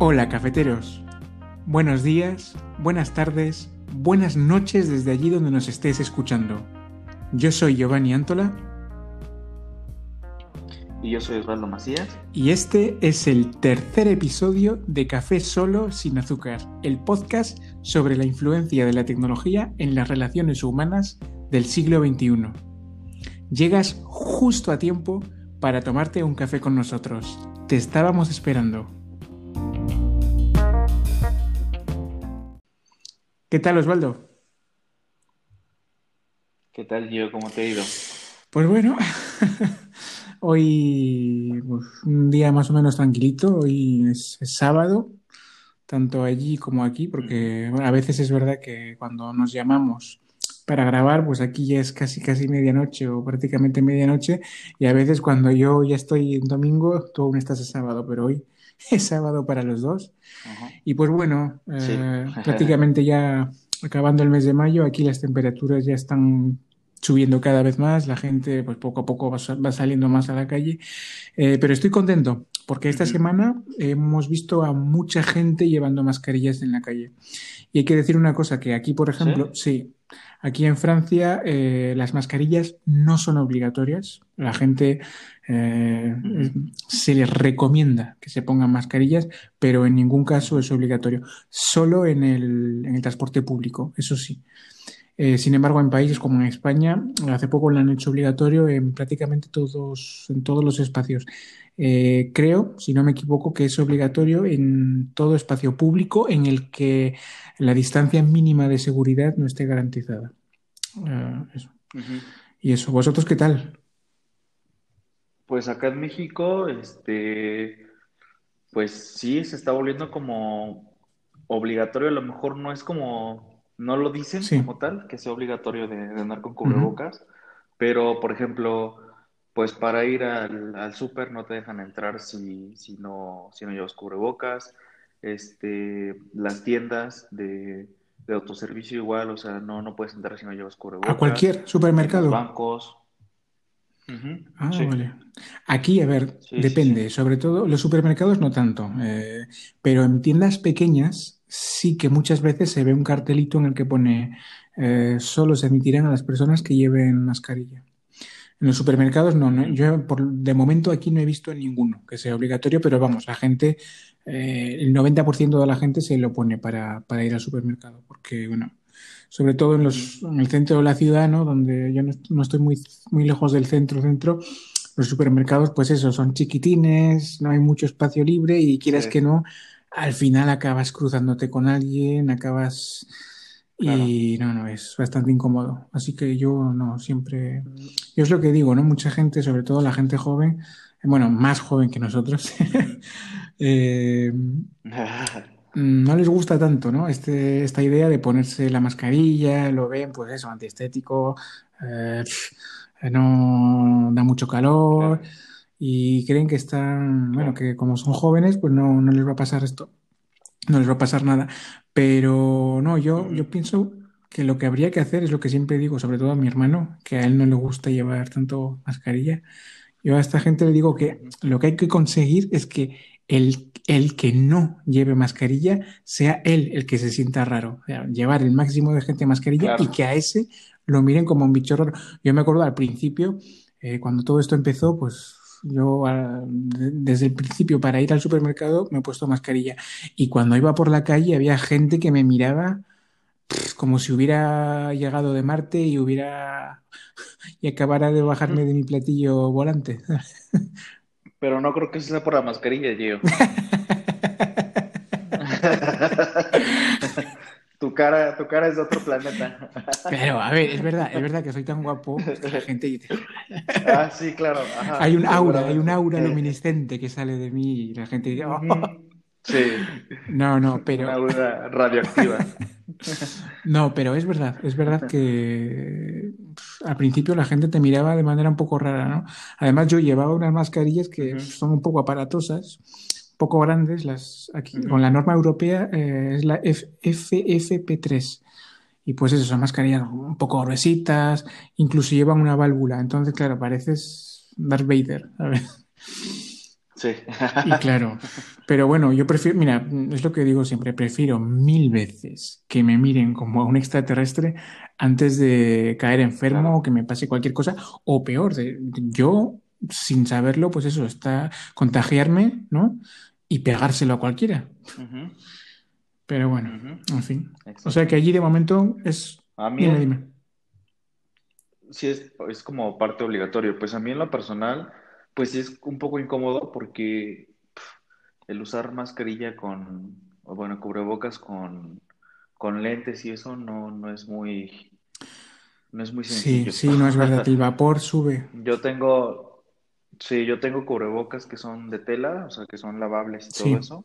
Hola cafeteros, buenos días, buenas tardes, buenas noches desde allí donde nos estés escuchando. Yo soy Giovanni Antola. Y yo soy Osvaldo Macías. Y este es el tercer episodio de Café Solo sin Azúcar, el podcast sobre la influencia de la tecnología en las relaciones humanas del siglo XXI. Llegas justo a tiempo para tomarte un café con nosotros. Te estábamos esperando. ¿Qué tal, Osvaldo? ¿Qué tal, Gio? ¿Cómo te ha ido? Pues bueno, hoy pues, un día más o menos tranquilito, hoy es, sábado, tanto allí como aquí, porque a veces es verdad que cuando nos llamamos para grabar, pues aquí ya es casi casi medianoche o prácticamente medianoche, y a veces cuando yo ya estoy en domingo, tú aún estás el sábado, pero hoy es sábado para los dos. Y pues bueno, eh, prácticamente ya acabando el mes de mayo, aquí las temperaturas ya están subiendo cada vez más, la gente pues poco a poco va, saliendo más a la calle, eh, pero estoy contento porque esta semana hemos visto a mucha gente llevando mascarillas en la calle. Y hay que decir una cosa, que aquí, por ejemplo, sí, aquí en Francia eh, las mascarillas no son obligatorias, la gente eh, se les recomienda que se pongan mascarillas, pero en ningún caso es obligatorio, solo en el, en el transporte público, eso sí. Eh, sin embargo, en países como en España, hace poco lo han hecho obligatorio en prácticamente todos, en todos los espacios. Eh, creo, si no me equivoco, que es obligatorio en todo espacio público en el que la distancia mínima de seguridad no esté garantizada. Eh, y eso, ¿vosotros qué tal? Pues acá en México, este, pues sí, se está volviendo como obligatorio, a lo mejor no es como no lo dicen como tal, que sea obligatorio de, andar con cubrebocas, pero por ejemplo, pues para ir al, al súper no te dejan entrar si, si, no, si no llevas cubrebocas, este, las tiendas de, de autoservicio igual, o sea, no, no puedes entrar si no llevas cubrebocas. A cualquier supermercado. bancos. Ah, vale. Aquí, a ver, depende. Sobre todo, los supermercados no tanto, eh, pero en tiendas pequeñas sí que muchas veces se ve un cartelito en el que pone eh, solo se emitirán a las personas que lleven mascarilla. En los supermercados no, yo por, de momento aquí no he visto ninguno que sea obligatorio, pero vamos, la gente, eh, el 90% de la gente se lo pone para, para, ir al supermercado, porque bueno, sobre todo en, los, en el centro de la ciudad, ¿no? donde yo no, estoy muy, muy lejos del centro, centro, los supermercados, pues eso, son chiquitines, no hay mucho espacio libre y quieras que no, al final acabas cruzándote con alguien, acabas... Y no, no, es bastante incómodo. Así que yo no, siempre... Yo es lo que digo, ¿no? Mucha gente, sobre todo la gente joven, bueno, más joven que nosotros, eh, no les gusta tanto, ¿no? Este, esta idea de ponerse la mascarilla, lo ven, pues eso, antiestético, eh, no da mucho calor y creen que están, bueno, que como son jóvenes, pues no, no les va a pasar esto, no les va a pasar nada. Pero no, yo, yo pienso que lo que habría que hacer es lo que siempre digo, sobre todo a mi hermano, que a él no le gusta llevar tanto mascarilla. Yo a esta gente le digo que lo que hay que conseguir es que el, el que no lleve mascarilla sea él el que se sienta raro. llevar el máximo de gente mascarilla y que a ese lo miren como un bicho raro. Yo me acuerdo al principio, eh, cuando todo esto empezó, pues yo ah, desde el principio para ir al supermercado me he puesto mascarilla y cuando iba por la calle había gente que me miraba como si hubiera llegado de Marte y hubiera y acabara de bajarme de mi platillo volante. Pero no creo que sea por la mascarilla, tío. Tu cara, tu cara es de otro planeta. Pero, a ver, es verdad, es verdad que soy tan guapo que la gente dice. Ah, sí, claro. hay un aura, hay un aura luminiscente que sale de mí y la gente dice. Oh". Sí. No, no, pero. Una aura radioactiva. No, pero es verdad, es verdad que al principio la gente te miraba de manera un poco rara, ¿no? Además, yo llevaba unas mascarillas que son un poco aparatosas poco grandes, las aquí, con la norma europea eh, es la FFP3. Y pues eso, son mascarillas un poco gruesitas, incluso llevan una válvula. Entonces, claro, pareces Darth Vader. Sí. y claro, pero bueno, yo prefiero, mira, es lo que digo siempre, prefiero mil veces que me miren como a un extraterrestre antes de caer enfermo o que me pase cualquier cosa, o peor, de, yo sin saberlo, pues eso, está contagiarme, ¿no? Y pegárselo a cualquiera. Pero bueno, en fin. O sea que allí de momento es... A mí dime, dime. Sí, es, es como parte obligatoria. Pues a mí en lo personal pues es un poco incómodo porque el usar mascarilla con, bueno, cubrebocas con, con lentes y eso no, no es muy, no es muy sencillo. Sí, sí, no es verdad, el vapor sube. Yo tengo, sí, yo tengo cubrebocas que son de tela, o sea, que son lavables y todo eso.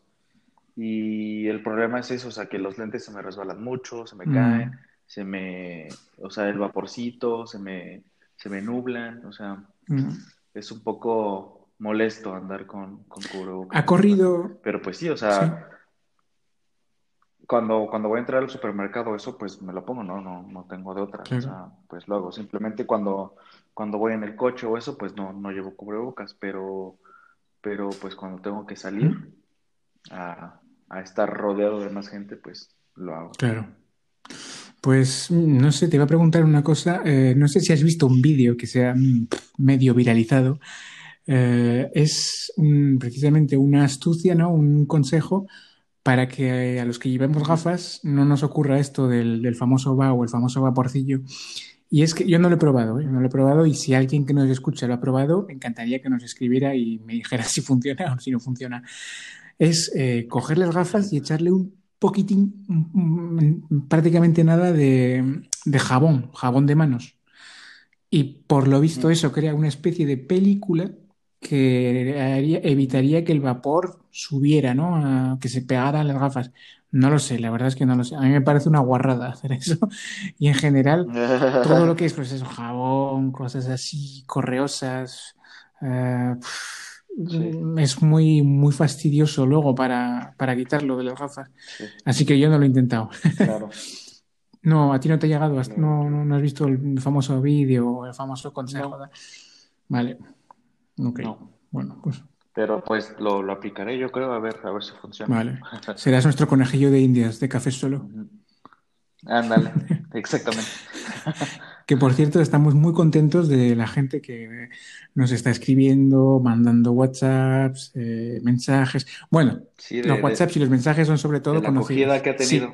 Y el problema es eso, o sea, que los lentes se me resbalan mucho, se me mm. caen, se me, o sea, el vaporcito, se me, se me nublan, o sea, mm es un poco molesto andar con, con cubrebocas. Ha corrido. Pero pues sí, o sea, Cuando, cuando voy a entrar al supermercado, eso pues me lo pongo, no, no, no tengo de otra. O sea, pues lo hago. Simplemente cuando, cuando voy en el coche o eso, pues no, no llevo cubrebocas, pero, pero pues cuando tengo que salir a, a estar rodeado de más gente, pues lo hago. Claro. Pues no sé, te iba a preguntar una cosa. Eh, no sé si has visto un vídeo que sea mm, medio viralizado. Eh, es precisamente una astucia, ¿no? Un consejo para que a los que llevemos gafas no nos ocurra esto del, famoso va o el famoso vaporcillo. Y es que yo no lo he probado, ¿eh? no lo he probado y si alguien que nos escucha lo ha probado, me encantaría que nos escribiera y me dijera si funciona o si no funciona. Es coger las gafas y echarle un poquitín, mm, prácticamente nada de, jabón, jabón de manos. Y por lo visto eso crea una especie de película que evitaría que el vapor subiera, ¿no? que se pegaran las gafas. No lo sé, la verdad es que no lo sé. A mí me parece una guarrada hacer eso. Y en general, todo lo que es, pues eso, jabón, cosas así, correosas, eh, es muy, muy fastidioso luego para, para quitarlo de las gafas. Así que yo no lo he intentado. Claro. no, a ti no te ha llegado, no, no, has visto el famoso vídeo, el famoso consejo. Vale. Ok. Bueno, pues. Pero pues lo, lo, aplicaré, yo creo, a ver, a ver si funciona. Vale. Serás nuestro conejillo de indias de café solo. Ándale, exactamente. Que por cierto, estamos muy contentos de la gente que nos está escribiendo, mandando WhatsApps, eh, mensajes. Bueno, los WhatsApps y los mensajes son sobre todo de la acogida que ha tenido.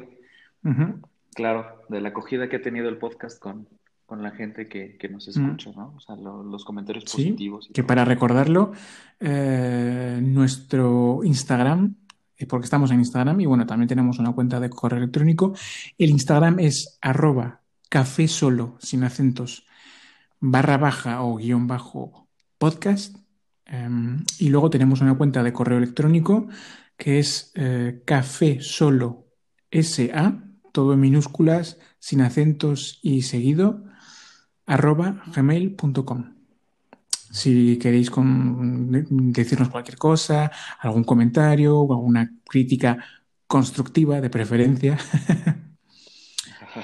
Claro, de la acogida que ha tenido el podcast con, con la gente que, nos escucha, ¿no? O sea, los comentarios positivos. que para recordarlo, eh, nuestro Instagram, eh, porque estamos en Instagram y bueno, también tenemos una cuenta de correo electrónico. El Instagram es arroba café solo, sin acentos, barra baja o guion bajo podcast. Em, y luego tenemos una cuenta de correo electrónico que es eh, café solo sa, todo en minúsculas, sin acentos y seguido, arroba gmail.com. Si queréis decirnos cualquier cosa, algún comentario o alguna crítica constructiva de preferencia,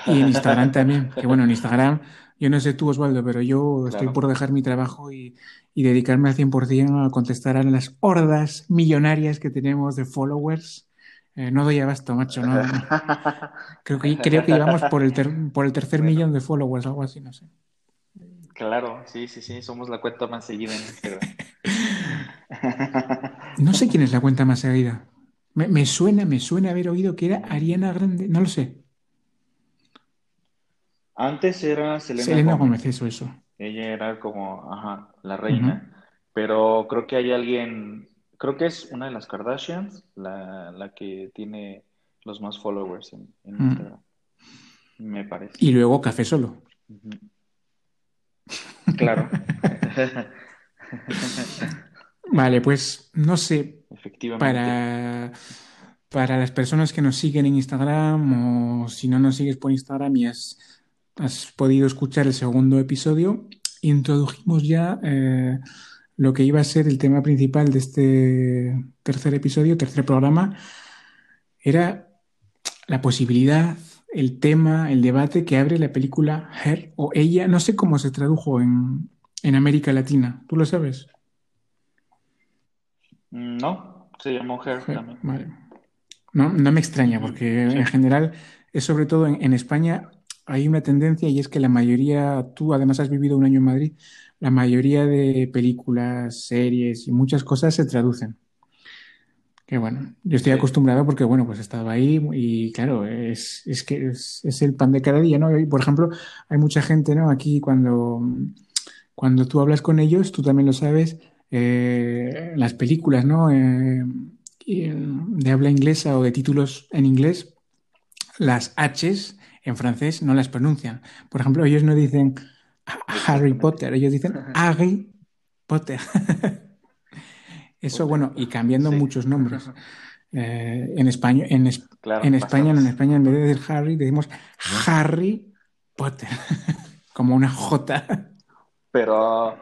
Y en Instagram también, que bueno, en Instagram, yo no sé tú Osvaldo, pero yo estoy por dejar mi trabajo y, dedicarme al 100% a contestar a las hordas millonarias que tenemos de followers. Eh, no doy abasto, macho. No, Creo, que, creo que llevamos por el, por el tercer millón de followers, algo así, no sé. Claro, sí, sí, sí, somos la cuenta más seguida en Instagram. no sé quién es la cuenta más seguida. Me, me, suena, me suena haber oído que era Ariana Grande, no lo sé. Antes era Selena, Selena Gómez. eso, eso. Ella era como, ajá, la reina. Pero creo que hay alguien, creo que es una de las Kardashians, la, la que tiene los más followers en, Instagram. Me parece. Y luego Café Solo. Claro. vale, pues no sé. Efectivamente. Para, para las personas que nos siguen en Instagram o si no nos sigues por Instagram y es has podido escuchar el segundo episodio, introdujimos ya eh, lo que iba a ser el tema principal de este tercer episodio, tercer programa, era la posibilidad, el tema, el debate que abre la película Her o Ella, no sé cómo se tradujo en, América Latina, ¿tú lo sabes? Mm, no, se llamó Her, también. Vale. No, no me extraña, porque en general es sobre todo en, España hay una tendencia y es que la mayoría, tú además has vivido un año en Madrid, la mayoría de películas, series y muchas cosas se traducen. Que bueno, yo estoy acostumbrado porque, bueno, pues he estado ahí y claro, es, es que es, es, el pan de cada día, ¿no? Y, por ejemplo, hay mucha gente, ¿no? Aquí cuando, cuando tú hablas con ellos, tú también lo sabes, eh, las películas, ¿no? Eh, de habla inglesa o de títulos en inglés, las H's en francés no las pronuncian. Por ejemplo, ellos no dicen Harry Potter, ellos dicen Harry Potter. Eso, bueno, y cambiando muchos nombres. Eh, en, España, en, en España, en España, en vez de decir Harry, decimos Harry Potter, como una J. Pero,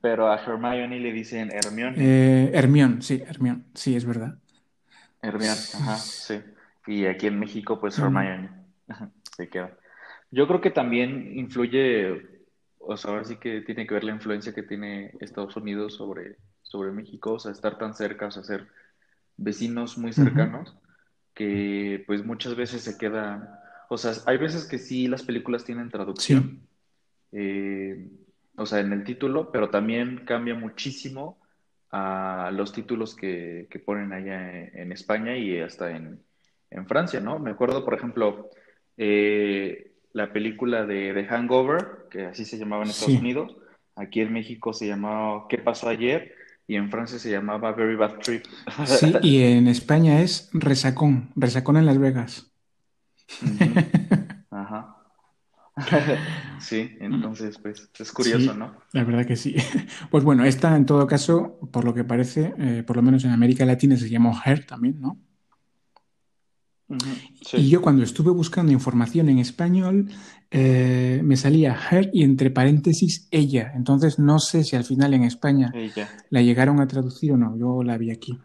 pero a Hermione le dicen Hermione. Eh, Hermione, sí, Hermione, sí, es verdad. Hermione, ajá, sí. Y aquí en México, pues Hermione. Se queda. Yo creo que también influye, o sea, ahora sí que tiene que ver la influencia que tiene Estados Unidos sobre, sobre México, o sea, estar tan cerca, o sea, ser vecinos muy cercanos, que pues muchas veces se queda, o sea, hay veces que sí las películas tienen traducción, eh, o sea, en el título, pero también cambia muchísimo a los títulos que, ponen allá en, España y hasta en, Francia, ¿no? Me acuerdo, por ejemplo, eh, la película de, The Hangover, que así se llamaba en Estados Unidos, aquí en México se llamaba ¿Qué pasó ayer? Y en Francia se llamaba Very Bad Trip. Sí, y en España es Resacón, Resacón en Las Vegas. Ajá. sí, entonces, pues es curioso, ¿no? La verdad que sí. Pues bueno, esta en todo caso, por lo que parece, eh, por lo menos en América Latina se llamó Her también, ¿no? Y yo cuando estuve buscando información en español, eh, me salía her y entre paréntesis ella. Entonces no sé si al final en España la llegaron a traducir o no. Yo la vi aquí.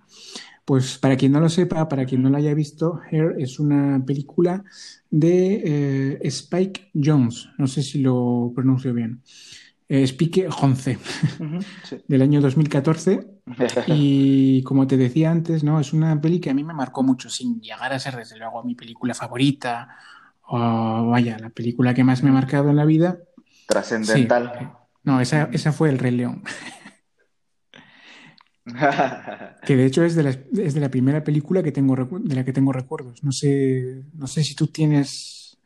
Pues para quien no lo sepa, para quien no la haya visto, Her es una película de eh, Spike Jones. No sé si lo pronuncio bien. Eh, Spike Jonce, del año 2014. Y como te decía antes, ¿no? Es una peli que a mí me marcó mucho, sin llegar a ser desde luego mi película favorita o vaya, la película que más me ha marcado en la vida. Trascendental. No, esa, esa fue El Rey León. que de hecho es de, la, es de la primera película que tengo de la que tengo recuerdos. No sé, no sé si tú tienes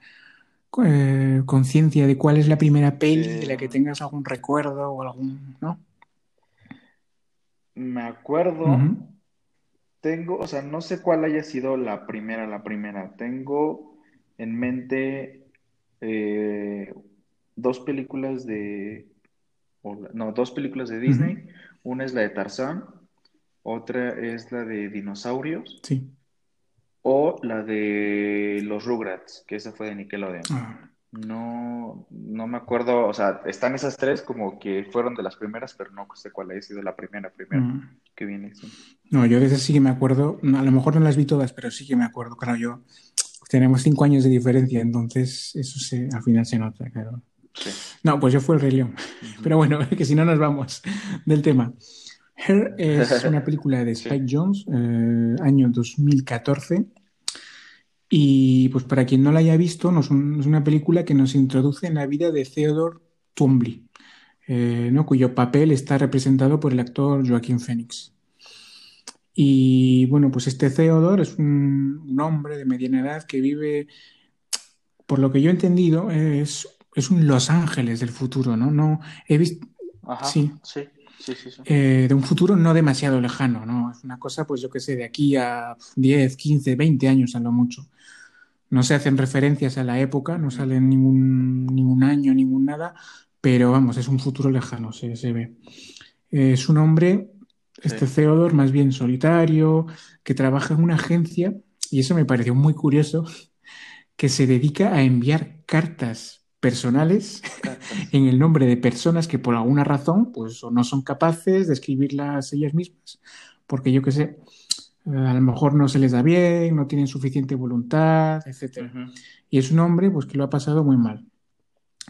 eh, conciencia de cuál es la primera peli de la que tengas algún recuerdo o algún, ¿no? Me acuerdo. Tengo, o sea, no sé cuál haya sido la primera, la primera. Tengo en mente eh, dos películas de, no, dos películas de Disney. Una es la de Tarzán, otra es la de dinosaurios. Sí. O la de los Rugrats, que esa fue de Nickelodeon. Ah. No, no me acuerdo, o sea, están esas tres como que fueron de las primeras, pero no sé cuál ha sido la primera, primera mm. que viene. No, yo de esas sí que me acuerdo, a lo mejor no las vi todas, pero sí que me acuerdo, claro, yo tenemos cinco años de diferencia, entonces eso se, al final se nota, claro. No, pues yo fui el Rey León. Pero bueno, que si no nos vamos del tema. Her es una película de Spike Jones, eh, año 2014. Y pues para quien no la haya visto, es una película que nos introduce en la vida de Theodore Twombly, eh, ¿no? cuyo papel está representado por el actor Joaquín Phoenix. Y bueno, pues este Theodore es un, un hombre de mediana edad que vive, por lo que yo he entendido, es es un Los Ángeles del futuro, ¿no? No he visto. sí. Sí, sí, sí. Eh, de un futuro no demasiado lejano, ¿no? Es una cosa, pues yo qué sé, de aquí a 10, 15, 20 años a lo mucho. No se hacen referencias a la época, no sale ningún, ningún año, ningún nada, pero vamos, es un futuro lejano, se, se ve. es un hombre, este Theodore, más bien solitario, que trabaja en una agencia, y eso me pareció muy curioso, que se dedica a enviar cartas personales en el nombre de personas que por alguna razón pues no son capaces de escribirlas ellas mismas, porque yo qué sé, a lo mejor no se les da bien, no tienen suficiente voluntad, etc. Y es un hombre pues que lo ha pasado muy mal.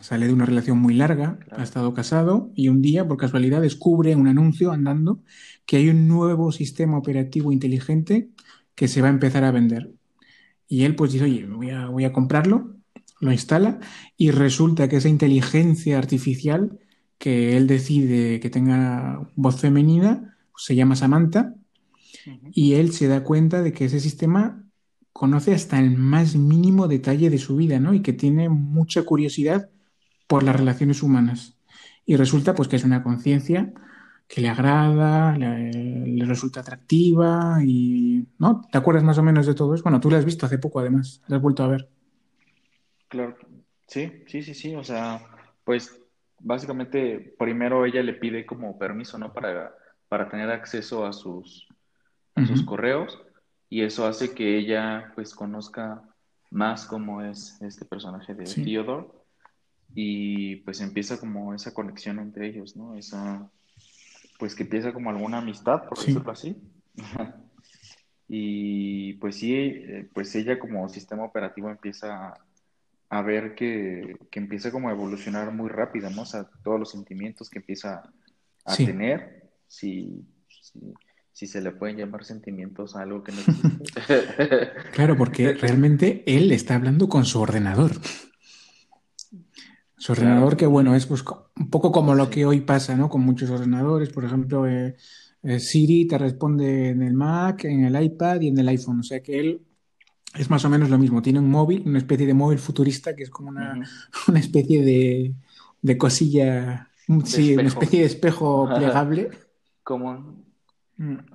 sale de una relación muy larga, ha estado casado y un día, por casualidad, descubre un anuncio andando que hay un nuevo sistema operativo inteligente que se va a empezar a vender. Y él pues dice, oye, voy a, voy a comprarlo, lo instala y resulta que esa inteligencia artificial que él decide que tenga voz femenina se llama Samantha y él se da cuenta de que ese sistema conoce hasta el más mínimo detalle de su vida, ¿no? Y que tiene mucha curiosidad por las relaciones humanas. Y resulta pues que es una conciencia que le agrada, le, resulta atractiva y, ¿no? ¿Te acuerdas más o menos de todo eso? Bueno, tú la has visto hace poco además, la has vuelto a ver. Claro, sí, sí, sí, sí, o sea, pues básicamente primero ella le pide como permiso, ¿no? Para, para tener acceso a sus, sus correos y eso hace que ella pues conozca más cómo es este personaje de Theodore y pues empieza como esa conexión entre ellos, ¿no? Esa, pues que empieza como alguna amistad, por decirlo así. y pues sí, eh, pues ella como sistema operativo empieza a, ver que, empieza como a evolucionar muy rápido, ¿no? O sea, todos los sentimientos que empieza a tener, si, si, se le pueden llamar sentimientos a algo que no existe. claro, porque realmente él está hablando con su ordenador. Su ordenador, que bueno, es pues, un poco como lo que hoy pasa, ¿no? Con muchos ordenadores, por ejemplo, eh, eh, Siri te responde en el Mac, en el iPad y en el iPhone. O sea que él es más o menos lo mismo. Tiene un móvil, una especie de móvil futurista que es como una, una especie de, de cosilla, sí, una especie de espejo plegable. Como.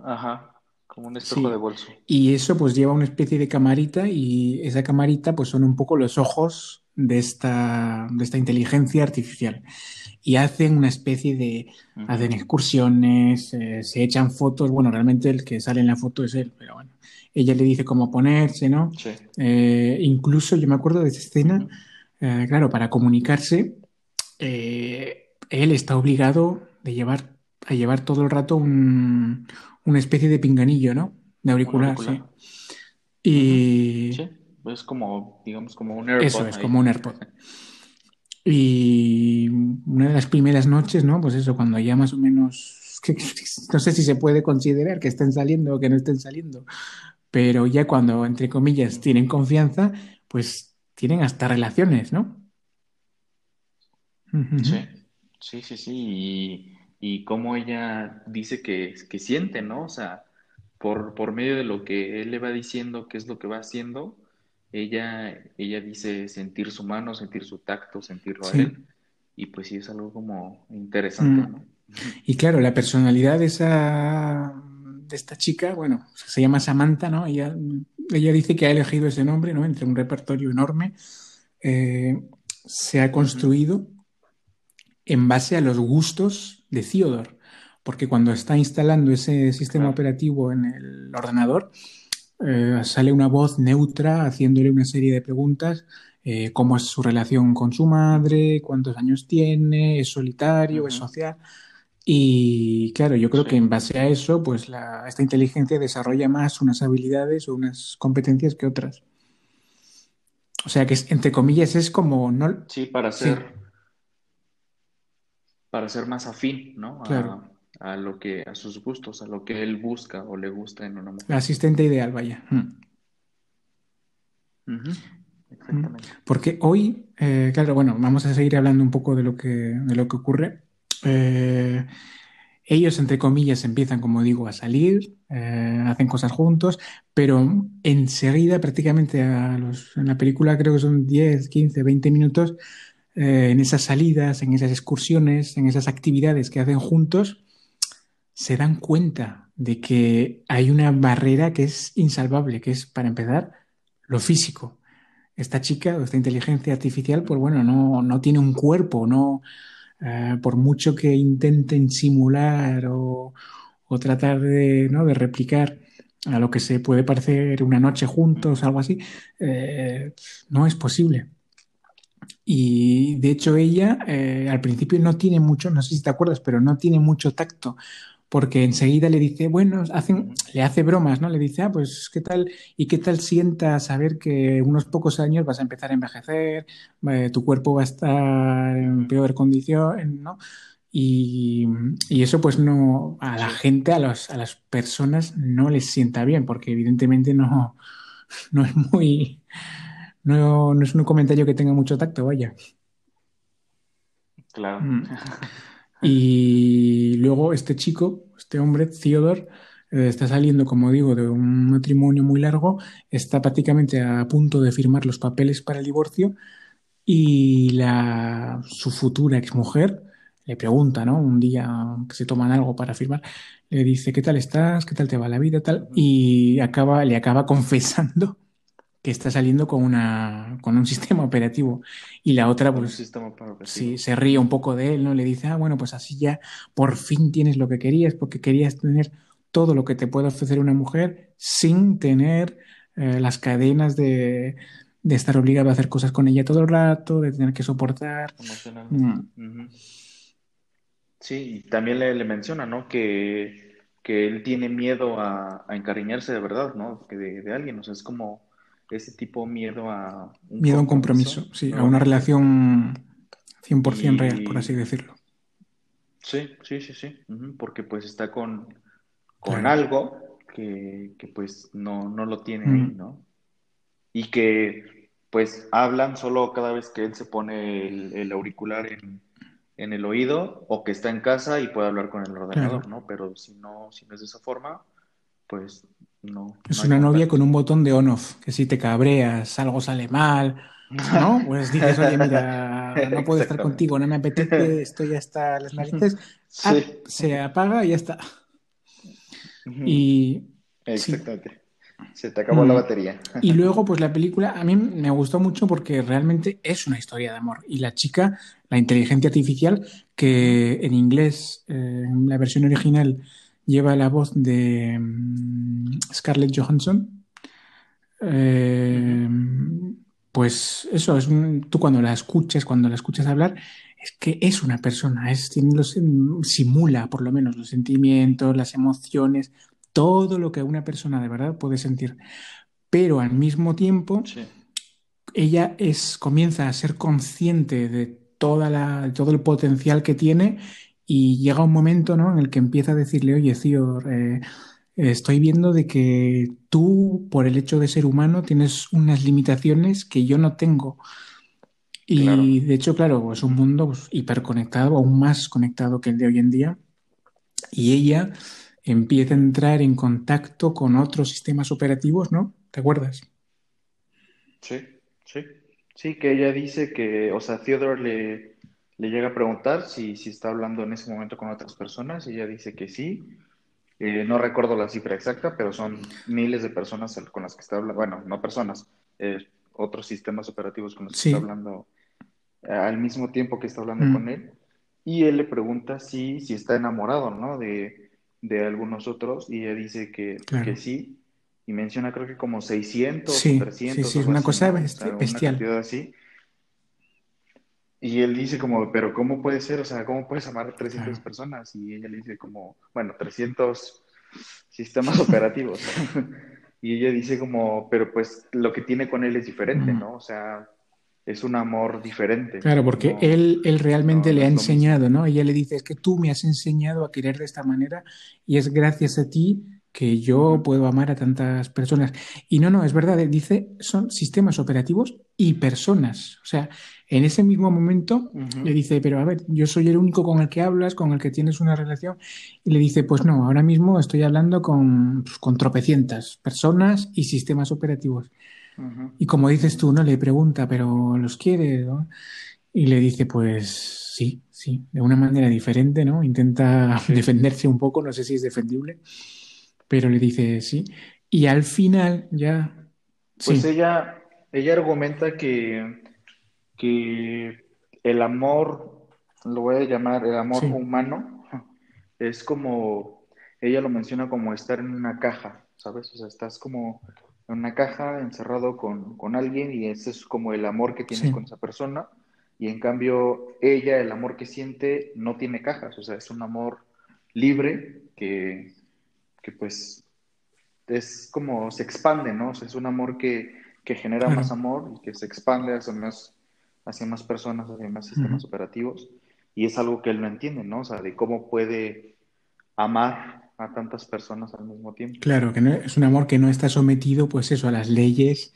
Ajá, como un espejo de bolso. Y eso pues lleva una especie de camarita y esa camarita pues son un poco los ojos de esta, de esta inteligencia artificial. Y hacen una especie de. hacen excursiones, eh, se echan fotos. Bueno, realmente el que sale en la foto es él, pero bueno. Ella le dice cómo ponerse, ¿no? Eh, incluso yo me acuerdo de esa escena, eh, claro, para comunicarse, él está obligado de llevar, a llevar todo el rato un, una especie de pinganillo, ¿no? De auricular, sí. Y. Es como, digamos, como un AirPod. Eso es, como un AirPod. Y una de las primeras noches, ¿no? Pues eso, cuando ya más o menos, no sé si se puede considerar que estén saliendo o que no estén saliendo, pero ya cuando, entre comillas, tienen confianza, pues tienen hasta relaciones, ¿no? Sí, sí, sí, sí. Y, y cómo ella dice que, que siente, ¿no? O sea, por, por medio de lo que él le va diciendo, qué es lo que va haciendo, ella, ella dice sentir su mano, sentir su tacto, sentirlo a él. Y pues sí es algo como interesante, mm. ¿no? Y claro, la personalidad de esa de esta chica, bueno, se llama Samantha, ¿no? Ella, ella dice que ha elegido ese nombre, ¿no? Entre un repertorio enorme. Eh, se ha construido en base a los gustos de Theodore, porque cuando está instalando ese sistema operativo en el ordenador, eh, sale una voz neutra haciéndole una serie de preguntas, eh, cómo es su relación con su madre, cuántos años tiene, es solitario, es social. Y claro, yo creo que en base a eso, pues la, esta inteligencia desarrolla más unas habilidades o unas competencias que otras. O sea que entre comillas es como no. Sí, para ser. Para ser más afín, ¿no? Claro a lo que, a sus gustos, a lo que él busca o le gusta en una mujer. La asistente ideal, vaya. Mm. Exactamente. Mm. Porque hoy, eh, claro, bueno, vamos a seguir hablando un poco de lo que, de lo que ocurre. Eh, ellos, entre comillas, empiezan, como digo, a salir, eh, hacen cosas juntos, pero enseguida, prácticamente a los, en la película creo que son 10, 15, 20 minutos, en esas salidas, en esas excursiones, en esas actividades que hacen juntos, se dan cuenta de que hay una barrera que es insalvable, que es, para empezar, lo físico. Esta chica esta inteligencia artificial, pues bueno, no, no tiene un cuerpo, no, eh, por mucho que intenten simular o, tratar de, ¿no? de replicar a lo que se puede parecer una noche juntos, algo así, eh, no es posible. Y de hecho ella eh, al principio no tiene mucho, no sé si te acuerdas, pero no tiene mucho tacto porque enseguida le dice, bueno, hacen, le hace bromas, ¿no? Le dice, ah, pues, ¿qué tal? ¿Y qué tal sienta saber que unos pocos años vas a empezar a envejecer, eh, tu cuerpo va a estar en peor condición, ¿no? Y, eso pues no, a la gente, a, los, a las personas no les sienta bien, porque evidentemente no, no es muy, no, no es un comentario que tenga mucho tacto, vaya. Claro. Mm. Y luego este chico, este hombre, Theodore, eh, está saliendo, como digo, de un matrimonio muy largo, está prácticamente a punto de firmar los papeles para el divorcio y la, su futura exmujer le pregunta, ¿no? Un día que se toman algo para firmar, le dice, ¿qué tal estás? ¿Qué tal te va la vida? Tal, y acaba, le acaba confesando que está saliendo con, una, con un sistema operativo. Y la otra, pues, sí, se ríe un poco de él, ¿no? Le dice, ah, bueno, pues así ya por fin tienes lo que querías, porque querías tener todo lo que te puede ofrecer una mujer sin tener eh, las cadenas de, de, estar obligado a hacer cosas con ella todo el rato, de tener que soportar. Mm. Sí, y también le, menciona, ¿no? Que, que, él tiene miedo a, encariñarse de verdad, ¿no? de, de alguien, o sea, es como ese tipo miedo a... Un miedo a un compromiso, sí, a una relación 100% real, por así decirlo. Sí, sí, sí, sí, porque pues está con, con algo que, pues no, no lo tiene ahí, ¿no? Y que pues hablan solo cada vez que él se pone el, auricular en, en, el oído o que está en casa y puede hablar con el ordenador, ¿no? Pero si no, si no es de esa forma, pues no. Es una novia con un botón de on-off, que si te cabreas, algo sale mal, ¿no? Pues dices, oye, mira, no puedo estar contigo, no me apetece, estoy hasta las narices. Ah, se apaga y ya está. Y. Exactamente. Se te acabó la mm. batería. Y luego, pues la película a mí me gustó mucho porque realmente es una historia de amor. Y la chica, la inteligencia artificial, que en inglés, eh, en la versión original, lleva la voz de mm, Scarlett Johansson. Eh, pues eso, es tú cuando la escuchas, cuando la escuchas hablar, es que es una persona, es, tiene los, simula por lo menos los sentimientos, las emociones, todo lo que una persona de verdad puede sentir. Pero al mismo tiempo, ella es, comienza a ser consciente de, toda la, de todo el potencial que tiene y llega un momento ¿no? en el que empieza a decirle, oye, tío, eh, estoy viendo de que tú, por el hecho de ser humano, tienes unas limitaciones que yo no tengo. Y de hecho, claro, es un mundo pues, hiperconectado, aún más conectado que el de hoy en día. Y ella empieza a entrar en contacto con otros sistemas operativos, ¿no? ¿Te acuerdas? Sí, sí. Sí, que ella dice que, o sea, Theodore le, le llega a preguntar si, si está hablando en ese momento con otras personas y ella dice que sí. Eh, no recuerdo la cifra exacta, pero son miles de personas con las que está hablando, bueno, no personas, eh, otros sistemas operativos con los que está hablando eh, al mismo tiempo que está hablando mm. con él. Y él le pregunta si, si está enamorado, ¿no? De, de algunos otros y ella dice que, que sí. Y menciona creo que como 600 sí, 300. Sí, sí, es una cosa bestial. Una así. Y él dice como, pero ¿cómo puede ser? O sea, ¿cómo puedes amar a 300 personas? Y ella le dice como, bueno, 300 sistemas operativos. y ella dice como, pero pues lo que tiene con él es diferente, ¿no? O sea, es un amor diferente. Claro, porque él, él realmente le ha enseñado, ¿no? Ella le dice, es que tú me has enseñado a querer de esta manera y es gracias a ti que yo puedo amar a tantas personas. Y no, no, es verdad, dice, son sistemas operativos y personas. O sea, en ese mismo momento le dice, pero a ver, yo soy el único con el que hablas, con el que tienes una relación. Y le dice, pues no, ahora mismo estoy hablando con, pues, con tropecientas personas y sistemas operativos. Y como dices tú, ¿no? Le pregunta, pero ¿los quieres? Y le dice, pues sí, sí, de una manera diferente, ¿no? Intenta defenderse un poco, no sé si es defendible, pero le dice sí. Y al final ya... Pues ella, ella argumenta que que el amor, lo voy a llamar el amor humano, es como, ella lo menciona como estar en una caja, ¿sabes? O sea, estás como en una caja encerrado con, alguien y ese es como el amor que tienes con esa persona. Y en cambio, ella, el amor que siente, no tiene cajas, o sea, es un amor libre que, que pues es como se expande, ¿no? es un amor que, que genera más amor y que se expande hacia más, hacia más personas, hacia más sistemas operativos. Y es algo que él no entiende, ¿no? O sea, de cómo puede amar a tantas personas al mismo tiempo. Claro, que no, es un amor que no está sometido, pues eso, a las leyes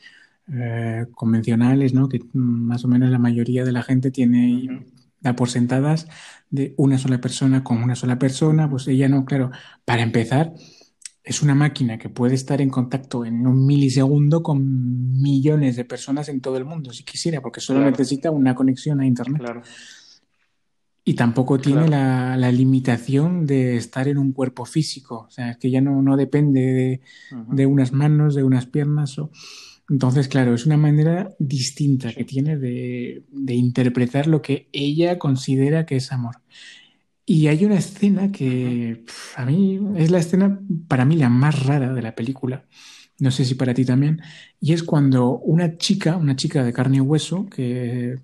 eh, convencionales, ¿no? Que más o menos la mayoría de la gente tiene da por sentadas de una sola persona con una sola persona, pues ella no, claro, para empezar, es una máquina que puede estar en contacto en un milisegundo con millones de personas en todo el mundo, si quisiera, porque solo necesita una conexión a Internet. Claro. Y tampoco tiene la, limitación de estar en un cuerpo físico, o sea, que ya no, no depende de, unas manos, de unas piernas. O... Entonces, claro, es una manera distinta que tiene de, de interpretar lo que ella considera que es amor. Y hay una escena que a mí es la escena, para mí, la más rara de la película. No sé si para ti también. Y es cuando una chica, una chica de carne y hueso, que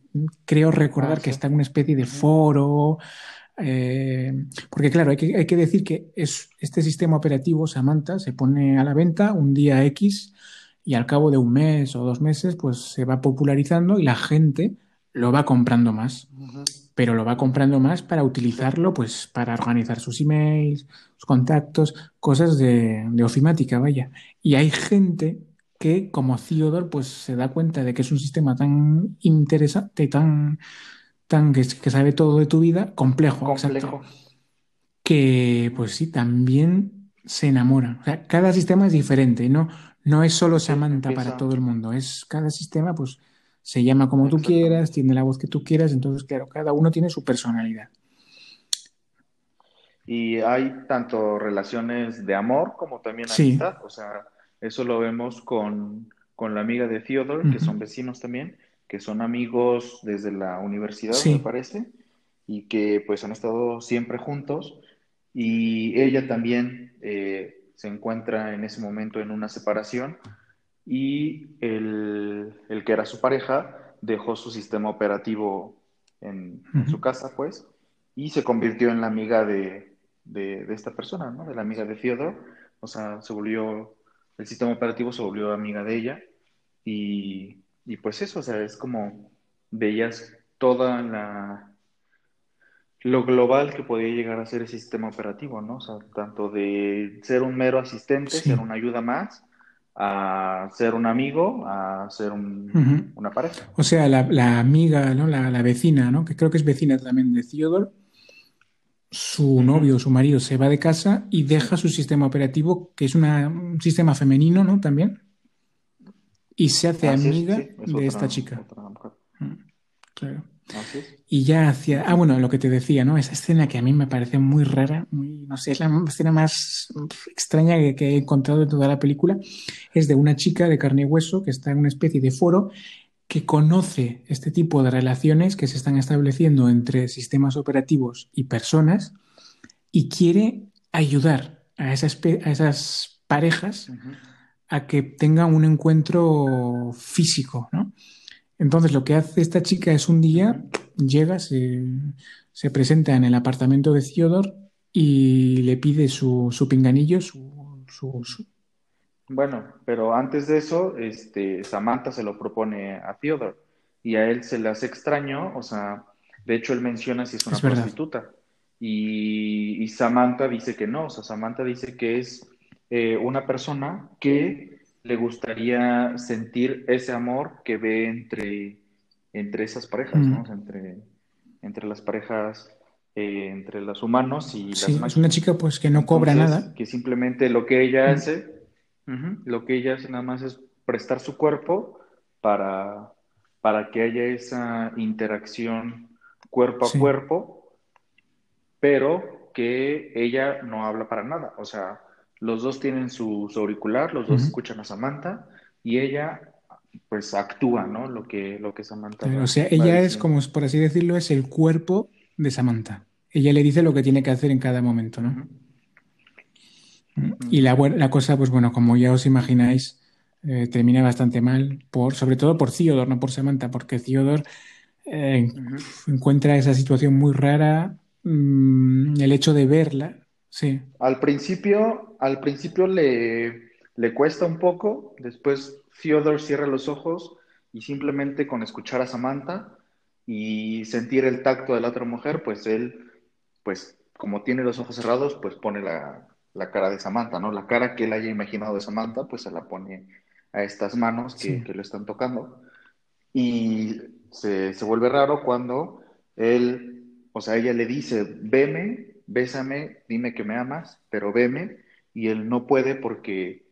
creo recordar ah, que está en una especie de foro. Eh, porque, claro, hay que, hay que decir que es, este sistema operativo, Samantha, se pone a la venta un día X y al cabo de un mes o dos meses, pues se va popularizando y la gente lo va comprando más pero lo va comprando más para utilizarlo, pues para organizar sus emails, sus contactos, cosas de, ofimática, vaya. Y hay gente que, como Theodore, pues se da cuenta de que es un sistema tan interesante, tan, tan que, sabe todo de tu vida, complejo, complejo. que pues sí, también se enamora. O sea, cada sistema es diferente, no, no es solo Samantha para todo el mundo, es cada sistema, pues se llama como tú quieras, tiene la voz que tú quieras, entonces, claro, cada uno tiene su personalidad. Y hay tanto relaciones de amor como también amistad, o sea, eso lo vemos con, la amiga de Theodore, que son vecinos también, que son amigos desde la universidad, me parece, y que pues han estado siempre juntos, y ella también eh, se encuentra en ese momento en una separación, y el, que era su pareja dejó su sistema operativo en, su casa, pues, y se convirtió en la amiga de, esta persona, ¿no? De la amiga de Theodore. O sea, se volvió, el sistema operativo se volvió amiga de ella. Y, y pues eso, o sea, es como veías toda la, lo global que podía llegar a ser el sistema operativo, ¿no? O sea, tanto de ser un mero asistente, ser una ayuda más, a ser un amigo, a ser una pareja. O sea, la, amiga, ¿no? La, vecina, ¿no? que creo que es vecina también de Theodore, su novio, su marido se va de casa y deja su sistema operativo, que es un sistema femenino, ¿no? También. Y se hace amiga de esta chica. Mm, claro. Y ya hacia. Ah, bueno, lo que te decía, ¿no? Esa escena que a mí me parece muy rara, muy, no sé, es la escena más extraña que, he encontrado en toda la película. Es de una chica de carne y hueso que está en una especie de foro que conoce este tipo de relaciones que se están estableciendo entre sistemas operativos y personas y quiere ayudar a esas, a esas parejas a que tengan un encuentro físico, ¿no? Entonces lo que hace esta chica es un día, llega, se, presenta en el apartamento de Theodore y le pide su, pinganillo, su, Bueno, pero antes de eso, este, Samantha se lo propone a Theodore y a él se le hace extraño, o sea, de hecho él menciona si es una prostituta. Y, Samantha dice que no, o sea, Samantha dice que es eh, una persona que le gustaría sentir ese amor que ve entre, entre esas parejas, ¿no? entre, entre las parejas, eh, entre los humanos y sí, Es una chica pues que no cobra nada. Que simplemente lo que ella hace, lo que ella hace nada más es prestar su cuerpo para, para que haya esa interacción cuerpo a cuerpo, pero que ella no habla para nada. O sea, los dos tienen su, auricular, los dos escuchan a Samantha y ella pues actúa, ¿no? Lo que, lo que Samantha. o sea, ella es como, por así decirlo, es el cuerpo de Samantha. Ella le dice lo que tiene que hacer en cada momento, ¿no? Y la, la, cosa, pues bueno, como ya os imagináis, eh, termina bastante mal, por, sobre todo por Theodore, no por Samantha, porque Theodore eh, encuentra esa situación muy rara, mm, el hecho de verla Sí. Al principio, al principio le, le cuesta un poco, después Theodore cierra los ojos y simplemente con escuchar a Samantha y sentir el tacto de la otra mujer, pues él, pues como tiene los ojos cerrados, pues pone la, la cara de Samantha, ¿no? La cara que él haya imaginado de Samantha, pues se la pone a estas manos que, que lo están tocando. Y se, se, vuelve raro cuando él, o sea, ella le dice, veme, bésame, dime que me amas, pero veme, y él no puede porque,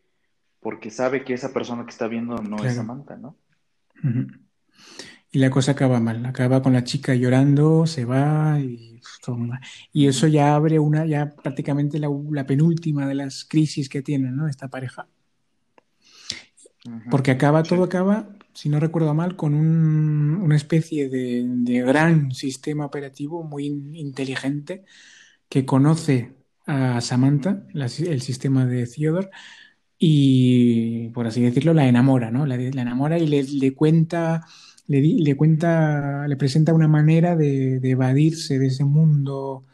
porque sabe que esa persona que está viendo no es Samantha, ¿no? Y la cosa acaba mal, acaba con la chica llorando, se va y, y eso ya abre una, ya prácticamente la, la penúltima de las crisis que tiene, ¿no? Esta pareja. Porque acaba, todo acaba, si no recuerdo mal, con un, una especie de, de, gran sistema operativo muy inteligente que conoce a Samantha, el sistema de Theodore, y por así decirlo, la enamora, ¿no? La, enamora y le, cuenta, le, le, cuenta, le presenta una manera de, evadirse de ese mundo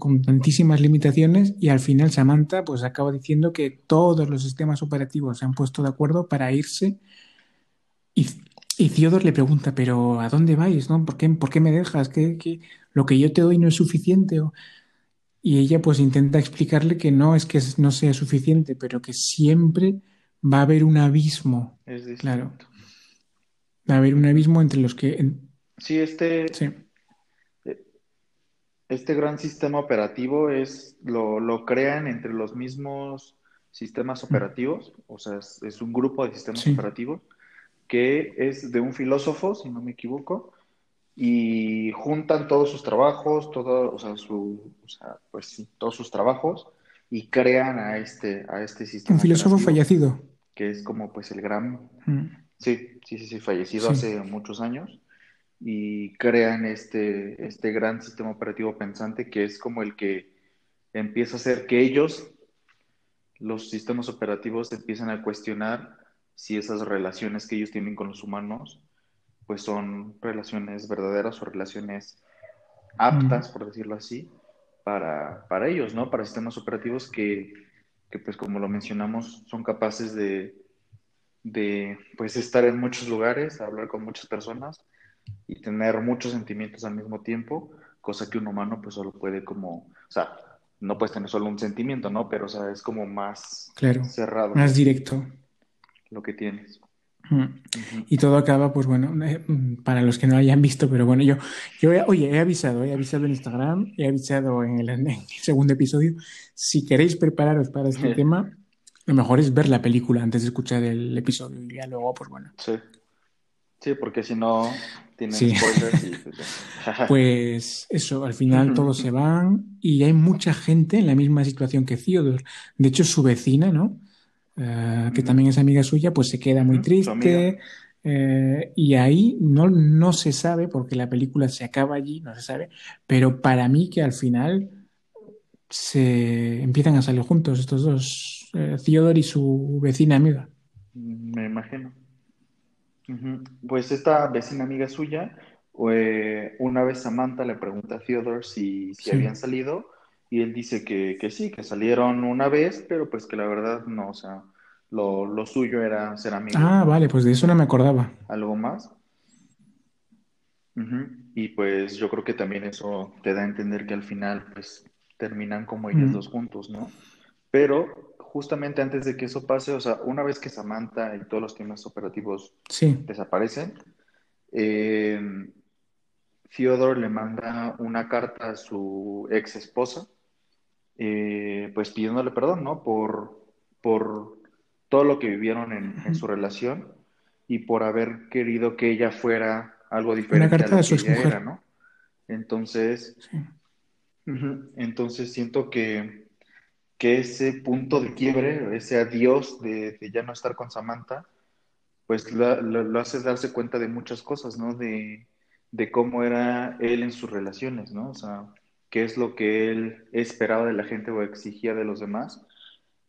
con tantísimas limitaciones y al final Samantha pues acaba diciendo que todos los sistemas operativos se han puesto de acuerdo para irse y, y Theodore le pregunta, pero ¿a dónde vais? ¿no? ¿Por, qué, ¿Por qué me dejas? ¿Qué, qué, lo que yo te doy no es suficiente? Y ella pues intenta explicarle que no es que no sea suficiente, pero que siempre va a haber un abismo. Es claro. Va a haber un abismo entre los que... Sí, este... Sí este gran sistema operativo es lo, lo crean entre los mismos sistemas operativos, o sea, es, un grupo de sistemas operativos que es de un filósofo, si no me equivoco, y juntan todos sus trabajos, todo, o sea, su, o sea, pues sí, todos sus trabajos y crean a este, a este sistema. Un filósofo fallecido. Que es como pues el gran, sí, sí, sí, sí, fallecido hace muchos años y crean este, este gran sistema operativo pensante que es como el que empieza a hacer que ellos, los sistemas operativos, empiezan a cuestionar si esas relaciones que ellos tienen con los humanos, pues son relaciones verdaderas o relaciones aptas, por decirlo así, para, para ellos, ¿no? Para sistemas operativos que, que, pues como lo mencionamos, son capaces de, de, pues, estar en muchos lugares, hablar con muchas personas y tener muchos sentimientos al mismo tiempo, cosa que un humano pues solo puede como, o sea, no puedes tener solo un sentimiento, ¿no? Pero, o sea, es como más claro, cerrado. Más directo. Lo que tienes. Y todo acaba, pues bueno, eh, para los que no hayan visto, pero bueno, yo, yo oye, he avisado, he avisado en Instagram, he avisado en el, en el segundo episodio. Si queréis prepararos para este tema, lo mejor es ver la película antes de escuchar el episodio y ya luego, pues bueno. Sí. Sí, porque si no, tienen spoilers y pues, pues, eso, al final todos se van y hay mucha gente en la misma situación que Theodore. De hecho, su vecina, ¿no? Uh, que también es amiga suya, pues se queda muy triste. Eh, y ahí no, no se sabe, porque la película se acaba allí, no se sabe, pero para mí que al final se empiezan a salir juntos estos dos, eh, Theodore y su vecina amiga. Me imagino. Pues esta vecina amiga suya, eh, una vez Samantha le pregunta a Theodore si, si habían salido y él dice que, que, sí, que salieron una vez, pero pues que la verdad no, o sea, lo, lo suyo era ser amigos. Ah, vale, pues de eso no me acordaba. ¿Algo más? Y pues yo creo que también eso te da a entender que al final pues terminan como ellos dos juntos, ¿no? Pero justamente antes de que eso pase, o sea, una vez que Samantha y todos los temas operativos desaparecen, eh, Theodore le manda una carta a su ex esposa, eh, pues pidiéndole perdón, ¿no? Por, por todo lo que vivieron en, su relación y por haber querido que ella fuera algo diferente a lo que ella era, ¿no? Entonces, entonces siento que que ese punto de quiebre, ese adiós de, ya no estar con Samantha, pues lo, hace darse cuenta de muchas cosas, ¿no? De, cómo era él en sus relaciones, ¿no? O sea, qué es lo que él esperaba de la gente o exigía de los demás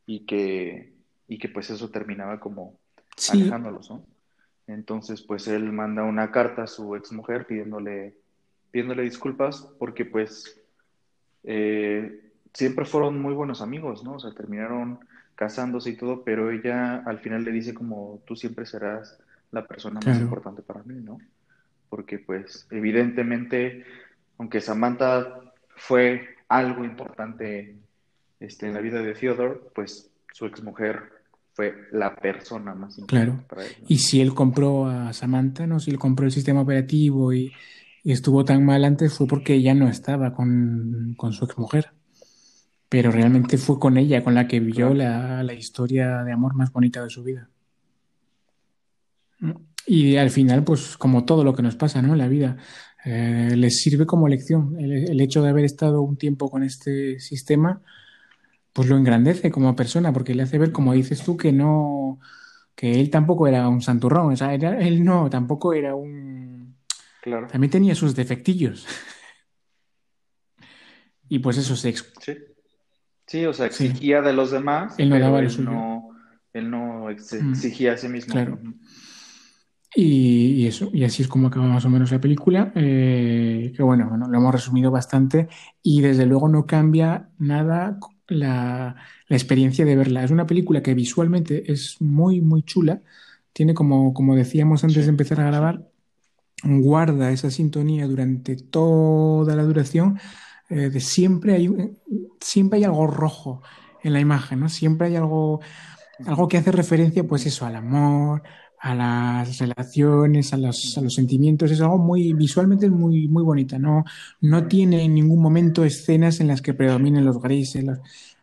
y que, y que pues eso terminaba como alejándolos, ¿no? Entonces, pues él manda una carta a su exmujer pidiéndole, pidiéndole disculpas porque pues... Eh, siempre fueron muy buenos amigos, ¿no? O sea, terminaron casándose y todo, pero ella al final le dice como tú siempre serás la persona más importante para mí, ¿no? Porque pues evidentemente, aunque Samantha fue algo importante este, en la vida de Theodore, pues su exmujer fue la persona más importante para él. Y si él compró a Samantha, ¿no? Si él compró el sistema operativo y, estuvo tan mal antes fue porque ella no estaba con, con su exmujer pero realmente fue con ella con la que vio la, historia de amor más bonita de su vida. Y al final, pues como todo lo que nos pasa ¿no? en la vida, eh, les sirve como lección. El, hecho de haber estado un tiempo con este sistema, pues lo engrandece como persona, porque le hace ver, como dices tú, que no, que él tampoco era un santurrón, o sea, él no, tampoco era un... Claro. También tenía sus defectillos. y pues eso se, sí. Sí, o sea, exigía de los demás, él no él, no, él no mm. exigía a sí mismo. Claro. Y, eso, y así es como acaba más o menos la película, eh, que bueno, lo hemos resumido bastante y desde luego no cambia nada la, experiencia de verla. Es una película que visualmente es muy, muy chula, tiene como, como decíamos antes de empezar a grabar, guarda esa sintonía durante toda la duración eh, de siempre hay, siempre hay algo rojo en la imagen, ¿no? Siempre hay algo, algo que hace referencia, pues eso, al amor, a las relaciones, a los, a los sentimientos. Es algo muy, visualmente muy, muy bonita. No, no tiene en ningún momento escenas en las que predominen los grises,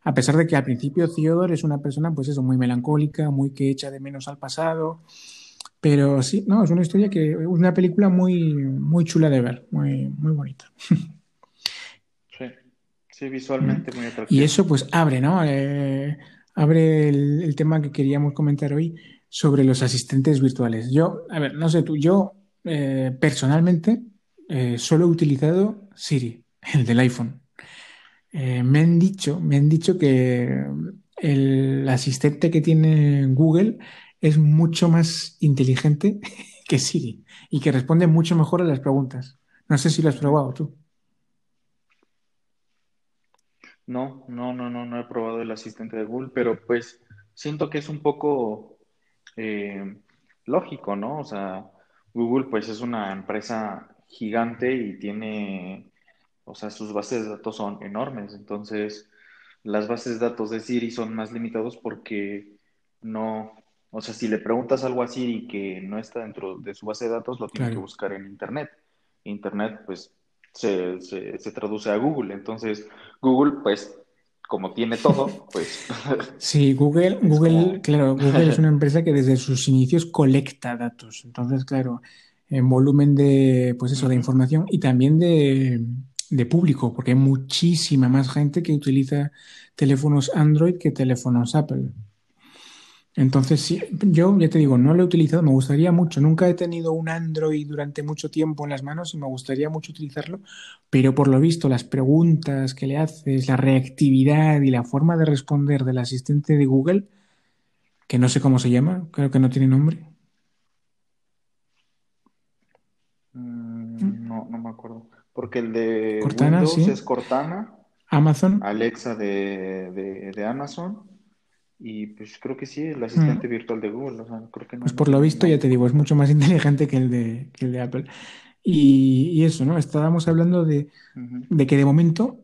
a pesar de que al principio Theodore es una persona, pues eso, muy melancólica, muy que echa de menos al pasado. Pero sí, no, es una historia que, es una película muy, muy chula de ver, muy, muy bonita. Sí, visualmente muy atractivo. Y eso pues abre, ¿no? Eh, abre el, tema que queríamos comentar hoy sobre los asistentes virtuales. Yo, a ver, no sé tú, yo eh, personalmente eh, solo he utilizado Siri, el del iPhone. me han dicho, me han dicho que el asistente que tiene Google es mucho más inteligente que Siri y que responde mucho mejor a las preguntas. No sé si lo has probado tú. No, no, no, no, no he probado el asistente de Google, pero pues siento que es un poco eh, lógico, ¿no? O sea, Google pues es una empresa gigante y tiene, o sea, sus bases de datos son enormes, entonces las bases de datos de Siri son más limitados porque no, o sea, si le preguntas algo a Siri que no está dentro de su base de datos, lo tiene que buscar en Internet. Internet, pues se, se, traduce a Google. Entonces, Google, pues, como tiene todo, pues... Sí, Google, Google, claro, Google es una empresa que desde sus inicios colecta datos. Entonces, claro, en volumen de, pues eso, de información y también de, de público, porque hay muchísima más gente que utiliza teléfonos Android que teléfonos Apple. Entonces, sí, yo ya te digo, no lo he utilizado, me gustaría mucho. Nunca he tenido un Android durante mucho tiempo en las manos y me gustaría mucho utilizarlo, pero por lo visto, las preguntas que le haces, la reactividad y la forma de responder del asistente de Google, que no sé cómo se llama, creo que no tiene nombre. Mm, no, no me acuerdo. Porque el de Windows es Cortana. Amazon. Alexa de, de Amazon. Y pues creo que sí, el asistente mm. virtual de Google. creo que pues por lo visto, ya te digo, es mucho más inteligente que el de, el de Apple. Y, eso, ¿no? Estábamos hablando de, de, que de momento,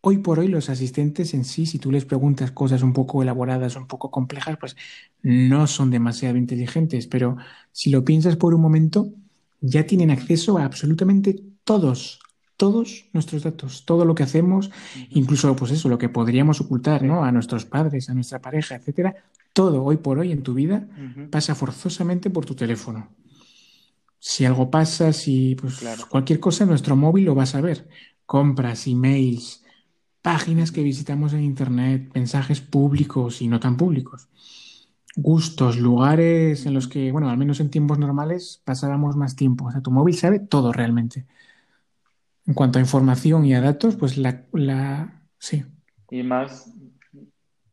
hoy por hoy, los asistentes en sí, si tú les preguntas cosas un poco elaboradas, un poco complejas, pues no son demasiado inteligentes. Pero si lo piensas por un momento, ya tienen acceso a absolutamente todos todos nuestros datos, todo lo que hacemos, incluso pues eso, lo que podríamos ocultar, ¿no? A nuestros padres, a nuestra pareja, etcétera, todo hoy por hoy en tu vida pasa forzosamente por tu teléfono. Si algo pasa, si pues cualquier cosa, nuestro móvil lo vas a ver. Compras, emails, páginas que visitamos en internet, mensajes públicos y no tan públicos. Gustos, lugares en los que, bueno, al menos en tiempos normales pasábamos más tiempo. O sea, tu móvil sabe todo realmente. En cuanto a información y a datos, pues la, la sí. Y más,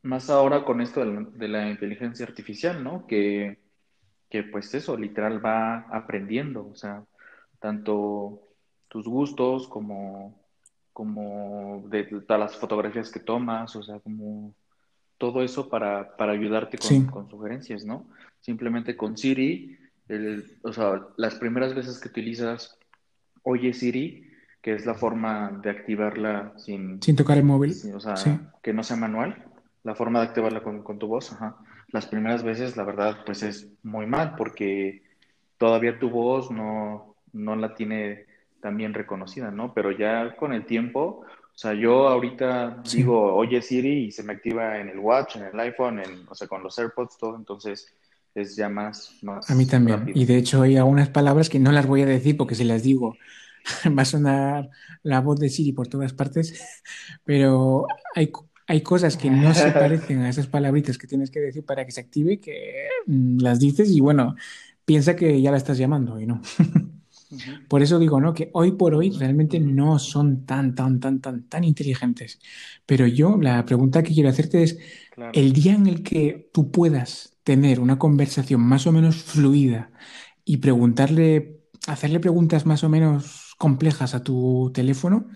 más ahora con esto de la, inteligencia artificial, ¿no? Que, que pues eso, literal va aprendiendo, o sea, tanto tus gustos como como de, todas las fotografías que tomas, o sea, como todo eso para, para ayudarte con, sugerencias, ¿no? Simplemente con Siri, o sea, las primeras veces que utilizas Oye Siri, que es la forma de activarla sin... Sin tocar el móvil. o sea, que no sea manual, la forma de activarla con, con tu voz, ajá. Las primeras veces, la verdad, pues es muy mal, porque todavía tu voz no, no la tiene también reconocida, ¿no? Pero ya con el tiempo, o sea, yo ahorita digo, oye Siri, y se me activa en el Watch, en el iPhone, en, o sea, con los AirPods, todo, entonces es ya más... a mí también. Y de hecho hay algunas palabras que no las voy a decir porque si las digo va a sonar la voz de Siri por todas partes, pero hay, hay cosas que no se parecen a esas palabritas que tienes que decir para que se active, que mm, las dices y bueno, piensa que ya la estás llamando y no. Por eso digo, ¿no? Que hoy por hoy realmente no son tan, tan, tan, tan, tan inteligentes. Pero yo, la pregunta que quiero hacerte es, el día en el que tú puedas tener una conversación más o menos fluida y preguntarle, hacerle preguntas más o menos complejas a tu teléfono,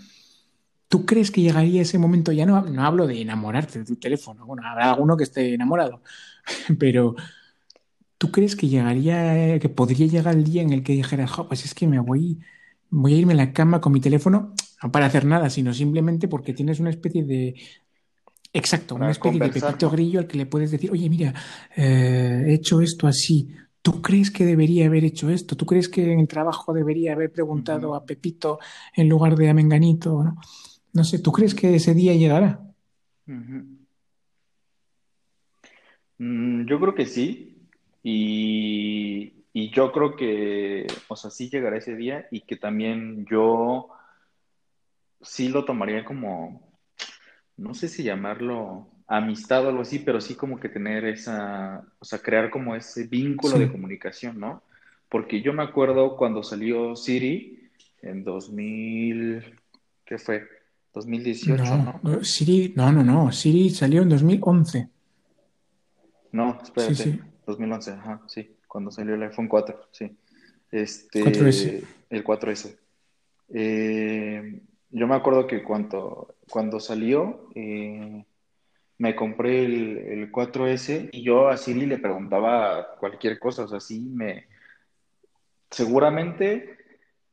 ¿tú crees que llegaría ese momento? Ya no, no hablo de enamorarte de tu teléfono, bueno, habrá alguno que esté enamorado, pero ¿Tú crees que llegaría, que podría llegar el día en el que dijera, pues es que me voy, voy a irme a la cama con mi teléfono, no para hacer nada, sino simplemente porque tienes una especie de, exacto, una especie de pepito grillo al que le puedes decir, oye, mira, eh, he hecho esto así, ¿Tú crees que debería haber hecho esto? ¿Tú crees que en el trabajo debería haber preguntado a Pepito en lugar de a Menganito? ¿no? no sé, ¿tú crees que ese día llegará? Mm, yo creo que sí, y, yo creo que, o sea, sí llegará ese día y que también yo sí lo tomaría como, no sé si llamarlo amistad o algo así, pero sí como que tener esa, o sea, crear como ese vínculo de comunicación, ¿no? Porque yo me acuerdo cuando salió Siri en 2000, ¿qué fue? 2018, ¿no? ¿no? Siri, no, no, no, Siri salió en 2011. No, espérate. Sí, sí. 2011, ajá, sí, cuando salió el iPhone 4, sí. Este, 4S. El 4S. Eh, yo me acuerdo que cuando, cuando salió, eh, me compré el, 4S y yo a Siri le preguntaba cualquier cosa, o sea, sí me... Seguramente,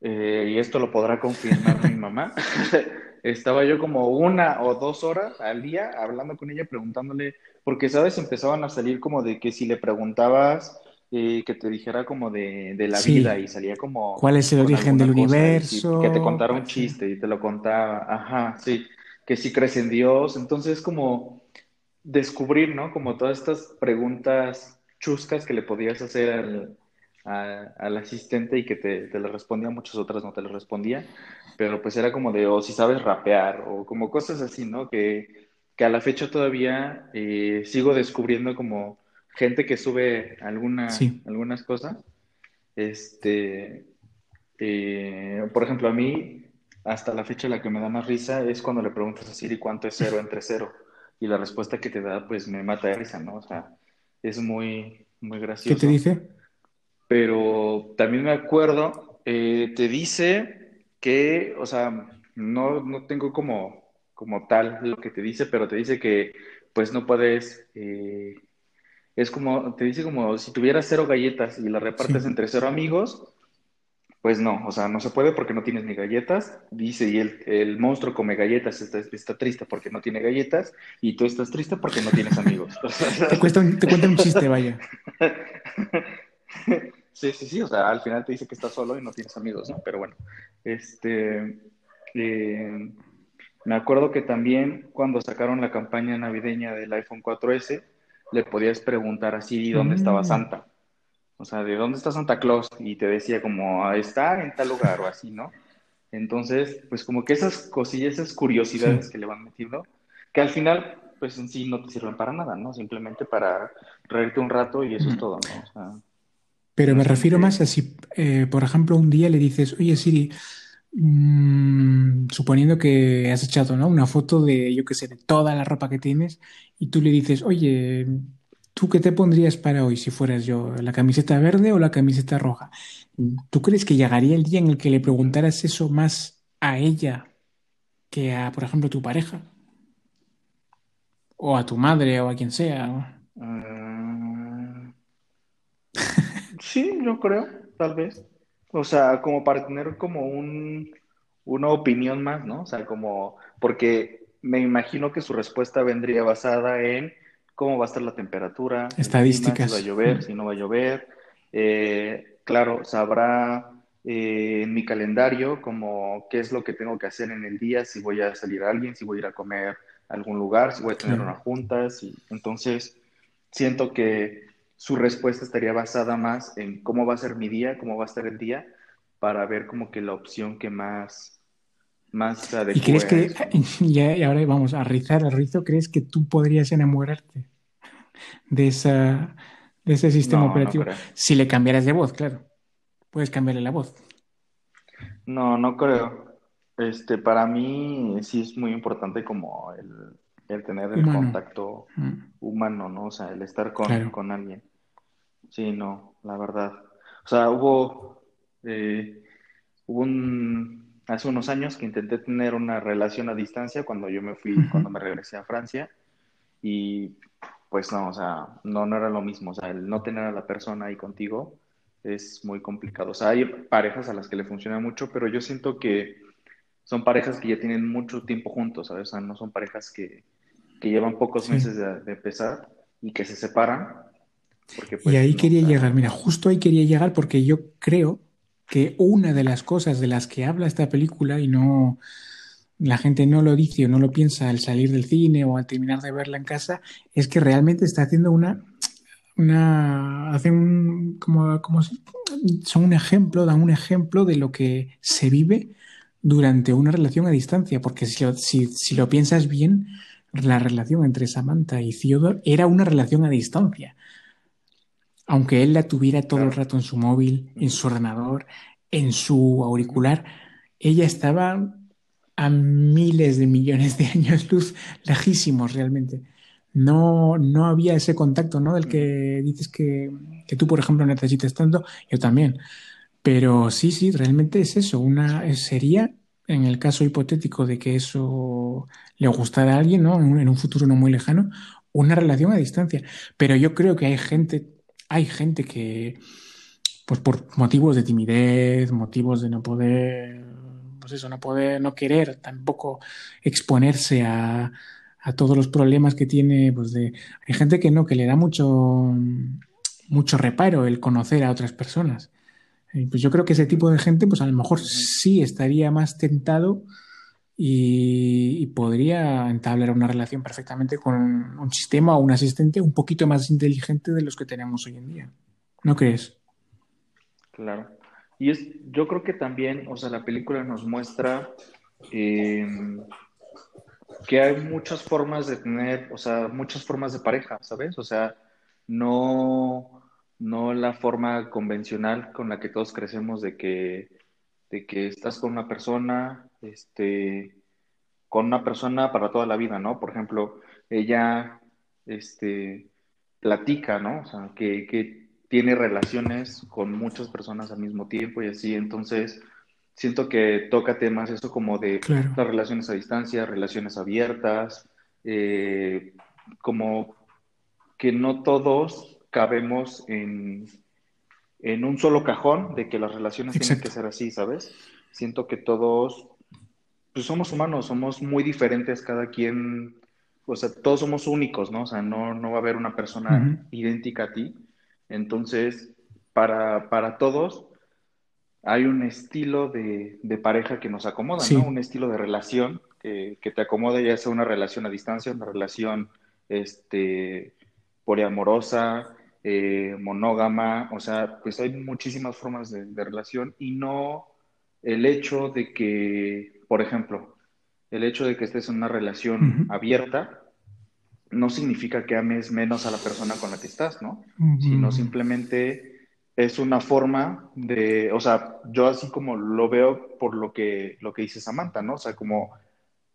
eh, y esto lo podrá confirmar mi mamá, estaba yo como una o dos horas al día hablando con ella, preguntándole porque, ¿sabes? Empezaban a salir como de que si le preguntabas, eh, que te dijera como de, la vida y salía como... ¿Cuál es el origen del universo? que te contara un chiste y te lo contaba, ajá, sí, que si crees en Dios, entonces como descubrir, ¿no? Como todas estas preguntas chuscas que le podías hacer al, al asistente y que te, te le respondía, muchas otras no te le respondía, pero pues era como de, o si sabes rapear, o como cosas así, ¿no? Que que a la fecha todavía eh, sigo descubriendo como gente que sube algunas cosas. Este, eh, por ejemplo, a mí, hasta la fecha la que me da más risa es cuando le preguntas a Siri cuánto es cero entre cero. Y la respuesta que te da, pues me mata de risa, ¿no? O sea, es muy, muy gracioso. ¿Qué te dice? Pero también me acuerdo, eh, te dice que, o sea, no, no tengo como como tal lo que te dice, pero te dice que pues no puedes, eh, es como, te dice como si tuvieras cero galletas y las repartes entre cero amigos, pues no, o sea, no se puede porque no tienes ni galletas, dice, y el, el monstruo come galletas, está, está, triste porque no tiene galletas, y tú estás triste porque no tienes amigos. te, cuesta te cuenta un chiste, vaya. Sí, sí, sí, o sea, al final te dice que estás solo y no tienes amigos, ¿no? Pero bueno, este... Eh, me acuerdo que también cuando sacaron la campaña navideña del iPhone 4S, le podías preguntar así dónde estaba mm. Santa. O sea, ¿de dónde está Santa Claus? Y te decía como, ah, está en tal lugar o así, ¿no? Entonces, pues como que esas cosillas, esas curiosidades que le van metiendo, que al final, pues en sí no te sirven para nada, ¿no? Simplemente para reírte un rato y eso es todo, ¿no? Pero me refiero más a si, eh, por ejemplo, un día le dices, oye Siri, Mm, suponiendo que has echado ¿no? una foto de, yo qué sé, de toda la ropa que tienes y tú le dices, oye, ¿tú qué te pondrías para hoy si fueras yo? ¿La camiseta verde o la camiseta roja? ¿Tú crees que llegaría el día en el que le preguntaras eso más a ella que a, por ejemplo, tu pareja. O a tu madre o a quien sea. Mm. sí, yo creo, tal vez. O sea, como para tener como un, una opinión más, ¿no? O sea, como, porque me imagino que su respuesta vendría basada en cómo va a estar la temperatura, estadísticas, si va a llover, si no va a llover. Eh, claro, sabrá eh, en mi calendario como qué es lo que tengo que hacer en el día, si voy a salir a alguien, si voy a ir a comer a algún lugar, si voy a tener una junta. Si... Entonces, siento que su respuesta estaría basada más en cómo va a ser mi día, cómo va a estar el día, para ver como que la opción que más, más ¿Y crees que, y ahora vamos a rizar el rizo, crees que tú podrías enamorarte de, esa, de ese sistema operativo? si le cambiaras de voz, claro. Puedes cambiarle la voz. No, no creo. Este, para mí sí es muy importante como el, tener el contacto mm. humano, ¿no? O sea, el estar con, con alguien. Sí, no, la verdad. O sea, hubo, eh, hubo un, hace unos años que intenté tener una relación a distancia cuando yo me fui, cuando me regresé a Francia y pues no, o sea, no, no era lo mismo, o sea, el no tener a la persona ahí contigo es muy complicado. O sea, hay parejas a las que le funciona mucho, pero yo siento que son parejas que ya tienen mucho tiempo juntos, ¿sabes? O sea, no son parejas que, llevan pocos meses de, de empezar y que se separan y pues, ahí quería llegar, mira, justo ahí quería llegar porque yo creo que una de las cosas de las que habla esta película y no la gente no lo dice o no lo piensa al salir del cine o al terminar de verla en casa es que realmente está haciendo una una hace un como, como son un ejemplo dan un ejemplo de lo que se vive durante una relación a distancia porque si si, si lo piensas bien la relación entre Samantha y Theodore era una relación a distancia aunque él la tuviera todo el rato en su móvil, en su ordenador, en su auricular, ella estaba a miles de millones de años luz, lejísimos realmente. No, no había ese contacto, ¿no? Del que dices que, tú, por ejemplo, necesitas tanto, yo también. Pero sí, sí, realmente es eso. Una sería, en el caso hipotético de que eso le gustara a alguien, ¿no? en un futuro no muy lejano, una relación a distancia. Pero yo creo que hay gente hay gente que, pues por motivos de timidez, motivos de no poder, pues eso, no poder, no querer tampoco exponerse a, todos los problemas que tiene, pues de, hay gente que no, que le da mucho, mucho reparo el conocer a otras personas. Y pues yo creo que ese tipo de gente, pues a lo mejor sí estaría más tentado y, podría entablar una relación perfectamente con un, sistema o un asistente un poquito más inteligente de los que tenemos hoy en día. ¿No crees? Claro. Y es, yo creo que también, o sea, la película nos muestra eh, que hay muchas formas de tener, o sea, muchas formas de pareja, ¿sabes? O sea, no, no la forma convencional con la que todos crecemos de que, de que estás con una persona, este, con una persona para toda la vida, ¿no? Por ejemplo, ella, este, platica, ¿no? O sea, que, que tiene relaciones con muchas personas al mismo tiempo y así, entonces siento que toca temas eso como de las relaciones a distancia, relaciones abiertas, eh, como que no todos cabemos en, en, un solo cajón de que las relaciones tienen que ser así, ¿sabes? Siento que todos pues somos humanos, somos muy diferentes cada quien, o sea, todos somos únicos, ¿no? O sea, no, no va a haber una persona idéntica a ti. Entonces, para, para todos hay un estilo de, pareja que nos acomoda, ¿no? Un estilo de relación que, te acomoda, ya sea una relación a distancia, una relación este, poliamorosa, eh, monógama, o sea, pues hay muchísimas formas de, de relación y no el hecho de que por ejemplo, el hecho de que estés en una relación abierta no significa que ames menos a la persona con la que estás, ¿no? Sino simplemente es una forma de, o sea, yo así como lo veo por lo que, lo que dice Samantha, ¿no? O sea, como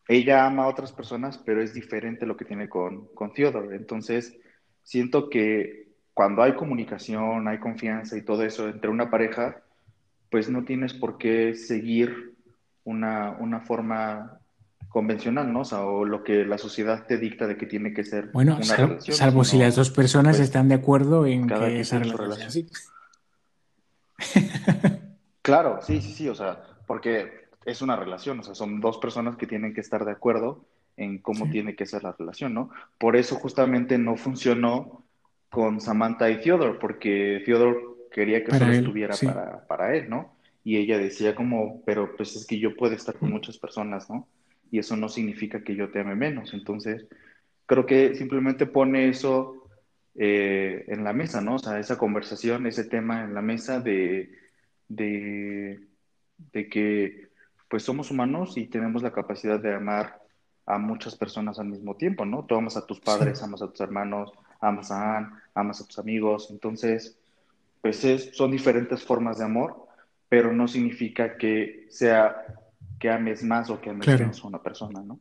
ella ama a otras personas, pero es diferente lo que tiene con, con Theodore. Entonces, siento que cuando hay comunicación, hay confianza y todo eso entre una pareja, pues no tienes por qué seguir una, una forma convencional, ¿no? O sea, o lo que la sociedad te dicta de que tiene que ser bueno, una relación. Salvo si las dos personas pues, están de acuerdo en que esa relación, así. claro, sí, sí, sí, o sea, porque es una relación, o sea, son dos personas que tienen que estar de acuerdo en cómo tiene que ser la relación, ¿no? Por eso justamente no funcionó con Samantha y Theodore, porque Theodore quería que solo estuviera para, para él, ¿no? Y ella decía como, pero pues es que yo puedo estar con muchas personas, ¿no? Y eso no significa que yo te ame menos. Entonces, creo que simplemente pone eso eh, en la mesa, ¿no? O sea, esa conversación, ese tema en la mesa de, de, de que pues somos humanos y tenemos la capacidad de amar a muchas personas al mismo tiempo, ¿no? Tú amas a tus padres, amas a tus hermanos, amas a Anne, amas a tus amigos, entonces, pues son diferentes formas de amor, pero no significa que sea que ames más o que ames menos a una persona, ¿no?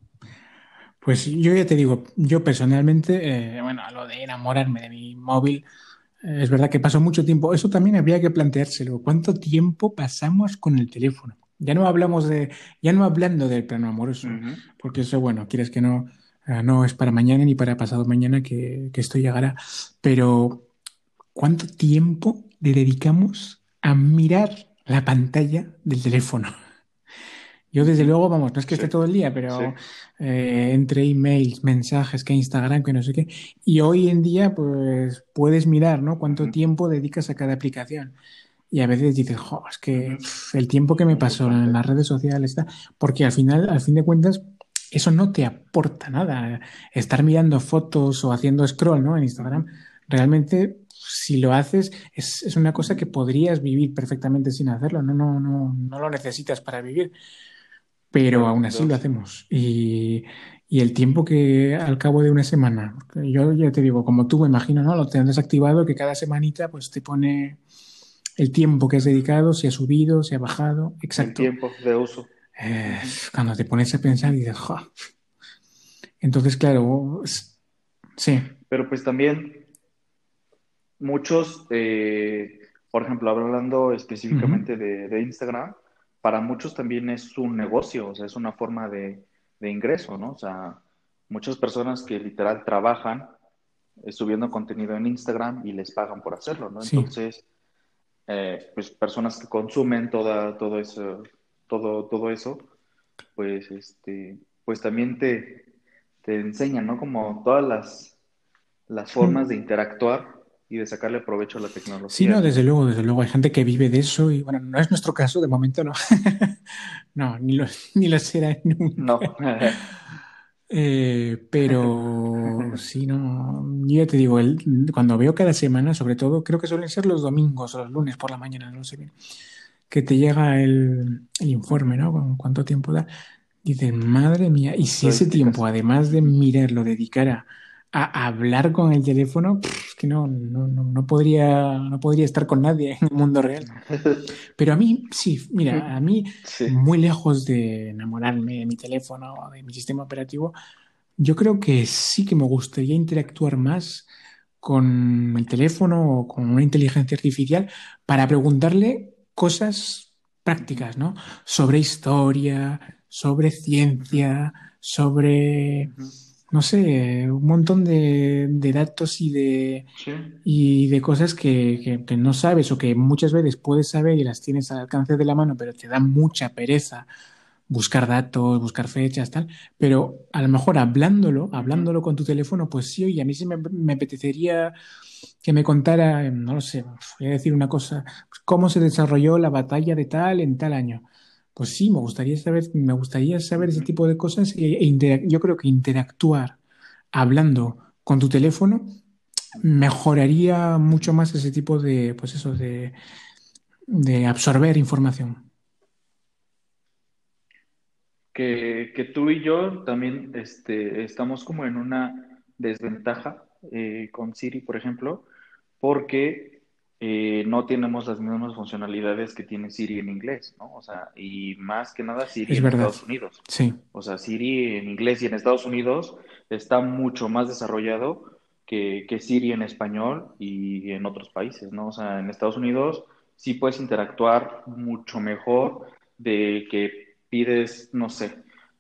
Pues yo ya te digo, yo personalmente, eh, bueno, lo de enamorarme de mi móvil, eh, es verdad que pasó mucho tiempo. Eso también habría que planteárselo. ¿Cuánto tiempo pasamos con el teléfono? Ya no hablamos de, ya no hablando del plano amoroso, porque eso, bueno, quieres que no, eh, no es para mañana ni para pasado mañana que, que esto llegará, pero ¿cuánto tiempo le dedicamos a mirar la pantalla del teléfono? Yo desde luego, vamos, no es que esté todo el día, pero eh, entre emails, mensajes, que Instagram, que no sé qué. Y hoy en día, pues puedes mirar, ¿no? Cuánto tiempo dedicas a cada aplicación. Y a veces dices, jo, es que el tiempo que me pasó en las redes sociales está. Porque al final, al fin de cuentas, eso no te aporta nada. Estar mirando fotos o haciendo scroll, ¿no? En Instagram, realmente si lo haces, es, es, una cosa que podrías vivir perfectamente sin hacerlo, no, no, no, no lo necesitas para vivir pero aún así lo hacemos. Y, y, el tiempo que al cabo de una semana, yo ya te digo, como tú me imagino, ¿no? Lo tendrás activado que cada semanita pues te pone el tiempo que has dedicado, si ha subido, si ha bajado, exacto. El tiempo de uso. Eh, cuando te pones a pensar y dices. Entonces, claro, sí. Pero pues también muchos, eh, por ejemplo, hablando específicamente de, de Instagram, para muchos también es un negocio, o sea, es una forma de, ingreso, ¿no? O sea, muchas personas que literal trabajan eh, subiendo contenido en Instagram y les pagan por hacerlo, ¿no? Entonces, eh, pues personas que consumen toda, todo eso, todo, todo eso, pues este, pues también te, te enseñan, ¿no? Como todas las, las formas de interactuar y de sacarle provecho a la tecnología. Sí, no, desde luego, desde luego. Hay gente que vive de eso y bueno, no es nuestro caso, de momento no. no, ni lo, ni lo será nunca. No. eh, pero sí, no. Yo ya te digo, el, cuando veo cada semana, sobre todo, creo que suelen ser los domingos o los lunes por la mañana, no sé bien, que te llega el, el informe, ¿no? Con cuánto tiempo da. Dices, madre mía, y si ese tiempo, además de mirarlo, dedicara a hablar con el teléfono, es que no, no, no, podría, no podría estar con nadie en el mundo real. Pero a mí, sí, mira, a mí, muy lejos de enamorarme de mi teléfono o de mi sistema operativo, yo creo que sí que me gustaría interactuar más con el teléfono o con una inteligencia artificial para preguntarle cosas prácticas, ¿no? Sobre historia, sobre ciencia, sobre no sé, un montón de, datos y de, y de cosas que, no sabes o que muchas veces puedes saber y las tienes al alcance de la mano, pero te da mucha pereza buscar datos, buscar fechas, tal. Pero a lo mejor hablándolo, hablándolo con tu teléfono, pues sí, y a mí sí me, me apetecería que me contara, no lo sé, voy a decir una cosa, cómo se desarrolló la batalla de tal en tal año pues sí, me gustaría saber, me gustaría saber ese tipo de cosas e, e yo creo que interactuar hablando con tu teléfono mejoraría mucho más ese tipo de, pues eso, de, de absorber información. Que, que, tú y yo también este, estamos como en una desventaja eh, con Siri, por ejemplo, porque eh, no tenemos las mismas funcionalidades que tiene Siri en inglés, ¿no? O sea, y más que nada Siri en Estados Unidos. Sí. O sea, Siri en inglés y en Estados Unidos está mucho más desarrollado que, que Siri en español y en otros países, ¿no? O sea, en Estados Unidos sí puedes interactuar mucho mejor de que pides, no sé,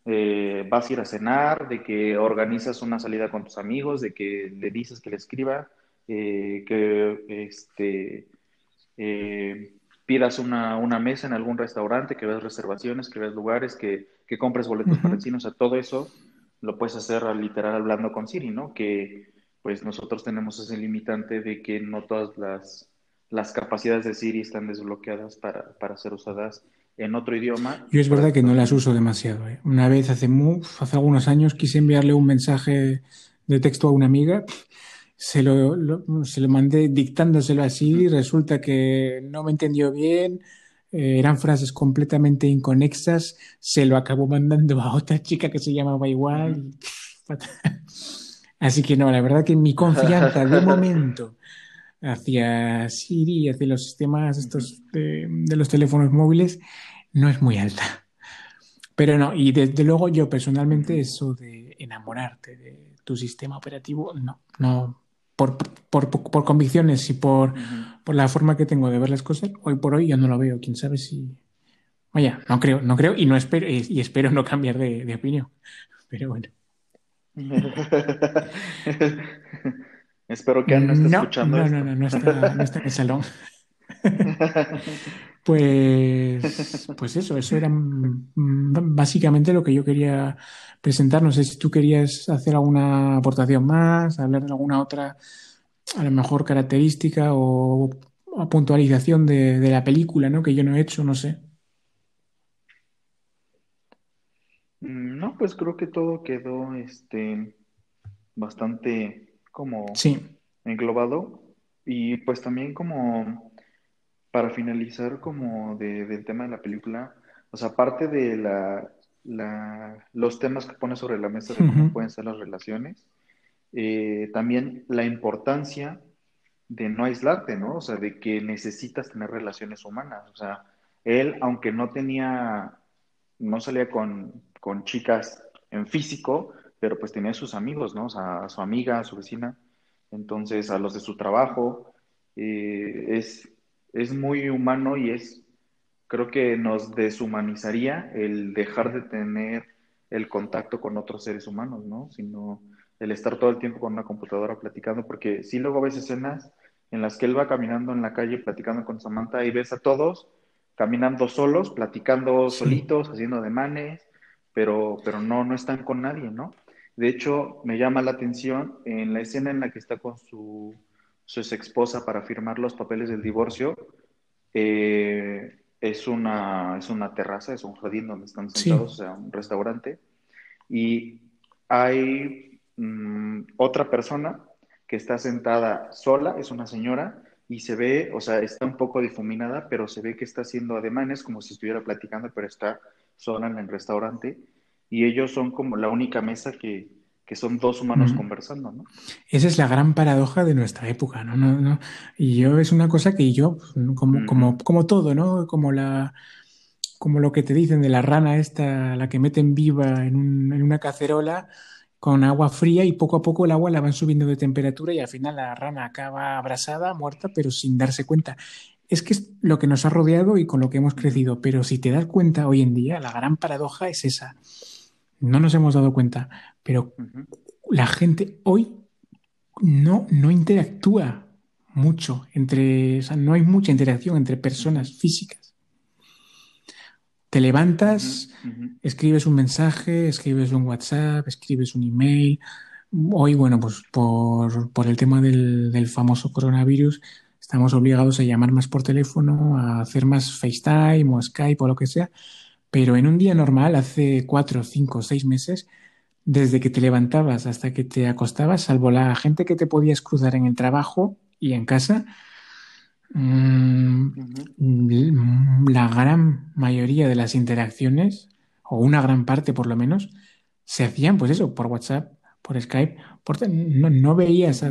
eh, vas a ir a cenar, de que organizas una salida con tus amigos, de que le dices que le escriba, eh, que este, eh, pidas una, una, mesa en algún restaurante, que veas reservaciones, que veas lugares, que, que compres boletos para el cine, o sea, todo eso lo puedes hacer literal hablando con Siri, ¿no? Que pues nosotros tenemos ese limitante de que no todas las, las capacidades de Siri están desbloqueadas para, para ser usadas en otro idioma. Yo es verdad que no las uso demasiado. ¿eh? Una vez hace, hace algunos años quise enviarle un mensaje de texto a una amiga, se lo, se lo mandé dictándoselo así, resulta que no me entendió bien, eh, eran frases completamente inconexas, se lo acabó mandando a otra chica que se llamaba igual. Así que no, la verdad que mi confianza de momento hacia Siri, hacia los sistemas estos de, los teléfonos móviles, no es muy alta. Pero no, y desde luego yo personalmente eso de enamorarte de tu sistema operativo, no, no, por, por, por convicciones y por, por, la forma que tengo de ver las cosas, hoy por hoy ya no lo veo, quién sabe si... Vaya, no creo, no creo y no espero, y espero no cambiar de, de opinión. Pero bueno. Espero que Ana no esté escuchando. No, no, no, no está, no está en el salón. pues, pues eso, eso era básicamente lo que yo quería presentar. No sé si tú querías hacer alguna aportación más, hablar de alguna otra, a lo mejor característica o, puntualización de, de, la película, ¿no? Que yo no he hecho, no sé. Mm, no, pues creo que todo quedó este bastante como englobado. Y pues también como para finalizar como del tema de la película, o sea, aparte de la, los temas que pone sobre la mesa de cómo pueden ser las relaciones, eh, también la importancia de no aislarte, ¿no? O sea, de que necesitas tener relaciones humanas. O sea, él, aunque no tenía, no salía con, con chicas en físico, pero pues tenía sus amigos, ¿no? O sea, a su amiga, a su vecina, entonces a los de su trabajo. Eh, es, es muy humano y es, creo que nos deshumanizaría el dejar de tener el contacto con otros seres humanos, ¿no? Sino el estar todo el tiempo con una computadora platicando, porque sí luego ves escenas en las que él va caminando en la calle platicando con Samantha y ves a todos caminando solos, platicando solitos, haciendo ademanes, pero, pero no, no están con nadie, ¿no? De hecho, me llama la atención en la escena en la que está con su, su ex esposa para firmar los papeles del divorcio. Eh, es, una, es una terraza, es un jardín donde están sentados, o sea, un restaurante. Y hay mm, otra persona que está sentada sola, es una señora, y se ve, o sea, está un poco difuminada, pero se ve que está haciendo ademanes como si estuviera platicando, pero está sola en el restaurante y ellos son como la única mesa que, son dos humanos conversando, ¿no? Esa es la gran paradoja de nuestra época, ¿no? no, no y yo es una cosa que yo, como, como, como todo, ¿no? Como la como lo que te dicen de la rana esta, la que meten viva en, un, en una cacerola con agua fría y poco a poco el agua la van subiendo de temperatura y al final la rana acaba abrasada, muerta, pero sin darse cuenta. Es que es lo que nos ha rodeado y con lo que hemos crecido, pero si te das cuenta hoy en día, la gran paradoja es esa no nos hemos dado cuenta, pero la gente hoy no, no interactúa mucho entre, o sea, no hay mucha interacción entre personas físicas. Te levantas, escribes un mensaje, escribes un WhatsApp, escribes un email. Hoy, bueno, pues por, por el tema del, del, famoso coronavirus, estamos obligados a llamar más por teléfono, a hacer más FaceTime o Skype o lo que sea. Pero en un día normal, hace cuatro, cinco, seis meses, desde que te levantabas hasta que te acostabas, salvo la gente que te podías cruzar en el trabajo y en casa, mm, la gran mayoría de las interacciones, o una gran parte por lo menos, se hacían, pues eso, por WhatsApp, por Skype, no, no, veías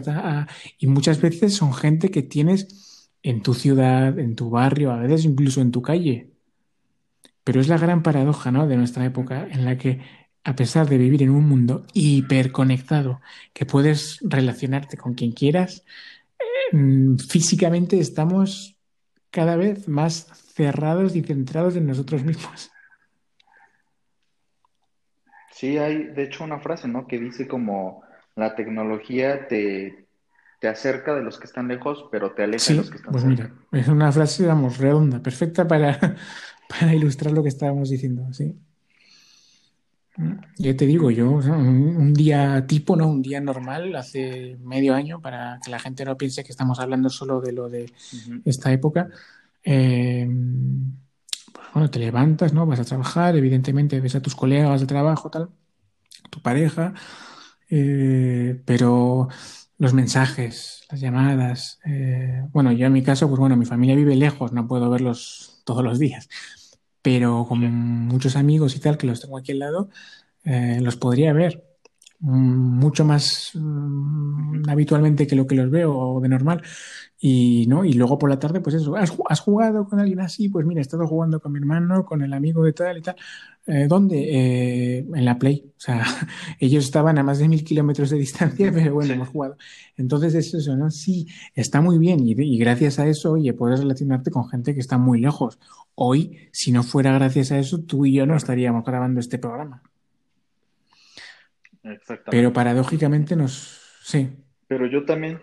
y muchas veces son gente que tienes en tu ciudad, en tu barrio, a veces incluso en tu calle. Pero es la gran paradoja ¿no? de nuestra época en la que, a pesar de vivir en un mundo hiperconectado, que puedes relacionarte con quien quieras, mm, físicamente estamos cada vez más cerrados y centrados en nosotros mismos. Sí, hay de hecho una frase, ¿no? Que dice como la tecnología te, te acerca de los que están lejos, pero te aleja de los que están pues mira, es una frase, vamos, redonda, perfecta para, para ilustrar lo que estábamos diciendo, sí. Yo te digo, yo, un, día tipo, ¿no? Un día normal, hace medio año, para que la gente no piense que estamos hablando solo de lo de esta época. Eh, pues bueno, te levantas, ¿no? Vas a trabajar, evidentemente ves a tus colegas de trabajo, tal, tu pareja, eh, pero los mensajes, las llamadas, eh, bueno, yo en mi caso, pues bueno, mi familia vive lejos, no puedo verlos todos los días, pero con muchos amigos y tal, que los tengo aquí al lado, eh, los podría ver mucho más mm, habitualmente que lo que los veo de normal. Y, ¿no? y luego por la tarde, pues eso, ¿has, ¿has, jugado con alguien así? Pues mira, he estado jugando con mi hermano, con el amigo de tal y tal. Eh, ¿Dónde? Eh, en la Play. O sea, ellos estaban a más de mil kilómetros de distancia, pero bueno, hemos jugado. Entonces es eso, ¿no? Sí, está muy bien y, y, gracias a eso, oye, puedes relacionarte con gente que está muy lejos. Hoy, si no fuera gracias a eso, tú y yo no estaríamos grabando este programa. Exactamente. Pero paradójicamente nos... Sí. Pero yo también,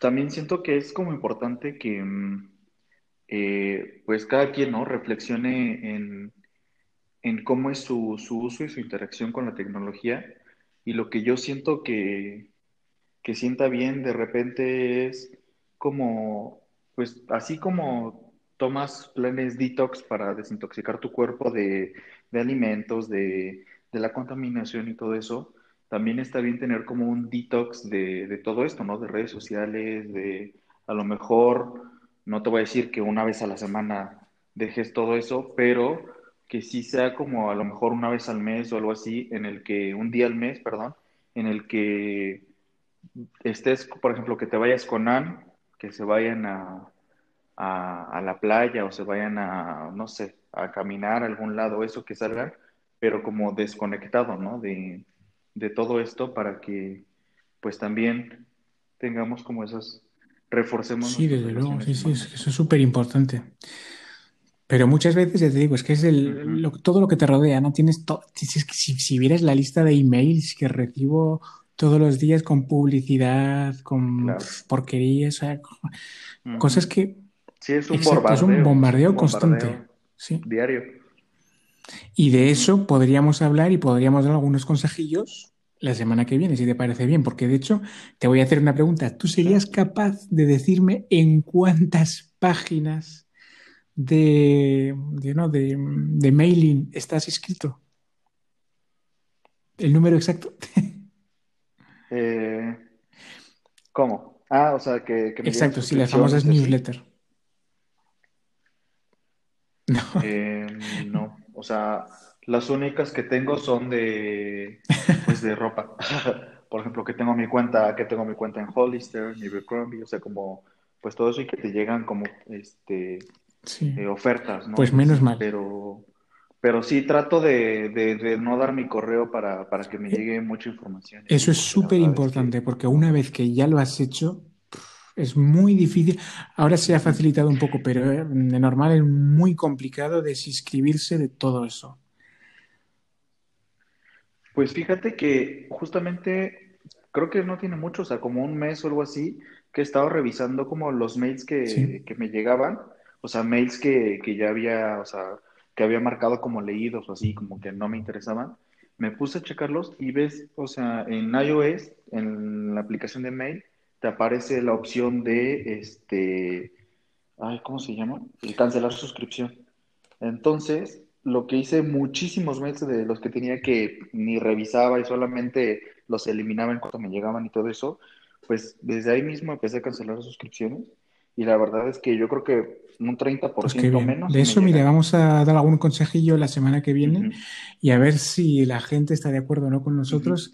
también siento que es como importante que mm, eh, pues cada quien ¿no? reflexione en, cómo es su, uso y su interacción con la tecnología. Y lo que yo siento que, que sienta bien de repente es como, pues así como tomas planes detox para desintoxicar tu cuerpo de, de alimentos, de, de la contaminación y todo eso, también está bien tener como un detox de, todo esto, ¿no? De redes sociales, de a lo mejor, no te voy a decir que una vez a la semana dejes todo eso, pero que sí sea como a lo mejor una vez al mes o algo así, en el que, un día al mes, perdón, en el que estés, por ejemplo, que te vayas con Ann, que se vayan a, a, la playa o se vayan a, no sé, a caminar a algún lado, eso que salgan, pero como desconectado, ¿no? De, de todo esto para que pues también tengamos como esas, reforcemos. Sí, desde luego, sí, sí, eso es súper importante. Pero muchas veces, ya te digo, es que es el, todo lo que te rodea, ¿no? Tienes todo, si, si, vieras la lista de emails que recibo todos los días con publicidad, con porquerías, cosas que... Sí, es un bombardeo. Es un bombardeo, constante. Sí. Diario. Y de eso podríamos hablar y podríamos dar algunos consejillos la semana que viene, si te parece bien, porque de hecho te voy a hacer una pregunta. ¿Tú serías capaz de decirme en cuántas páginas de, de, mailing estás inscrito? ¿El número exacto? Eh, ¿Cómo? Ah, o sea, que... Exacto, sí, las famosas newsletters. No. Eh, no. O sea, las únicas que tengo son de, pues, de ropa. Por ejemplo, que tengo mi cuenta, que tengo mi cuenta en Hollister, en Abercrombie, o sea, como, pues todo eso y que te llegan como, este, eh, ofertas, ¿no? Pues menos mal. Pero, pero sí trato de, no dar mi correo para, que me llegue mucha información. Eso es súper importante, porque una vez que ya lo has hecho, es muy difícil. Ahora se ha facilitado un poco, pero eh, de normal es muy complicado desinscribirse de todo eso. Pues fíjate que justamente creo que no tiene mucho, o sea, como un mes o algo así, que he estado revisando como los mails que, me llegaban, o sea, mails que, que, ya había, o sea, que había marcado como leídos o así, como que no me interesaban. Me puse a checarlos y ves, o sea, en iOS, en la aplicación de mail, te aparece la opción de, este, ay, ¿cómo se llama? El cancelar suscripción. Entonces, lo que hice muchísimos meses de los que tenía que ni revisaba y solamente los eliminaba en cuanto me llegaban y todo eso, pues desde ahí mismo empecé a cancelar suscripciones y la verdad es que yo creo que un 30% pues menos. De eso, mire, vamos a dar algún consejillo la semana que viene y a ver si la gente está de acuerdo o no con nosotros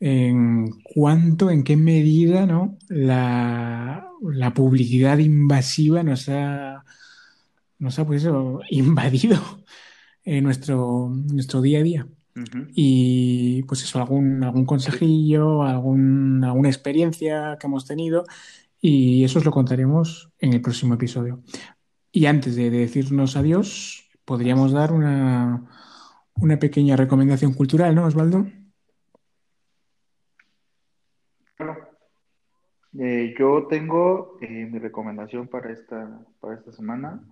en cuánto, en qué medida ¿no? la, publicidad invasiva nos ha, nos ha pues, invadido en nuestro, nuestro día a día. Y pues eso, algún, algún consejillo, algún, alguna experiencia que hemos tenido y eso os lo contaremos en el próximo episodio. Y antes de decirnos adiós, podríamos dar una, una pequeña recomendación cultural, ¿no, Osvaldo? Bueno, eh, yo tengo eh, mi recomendación para esta, para esta semana.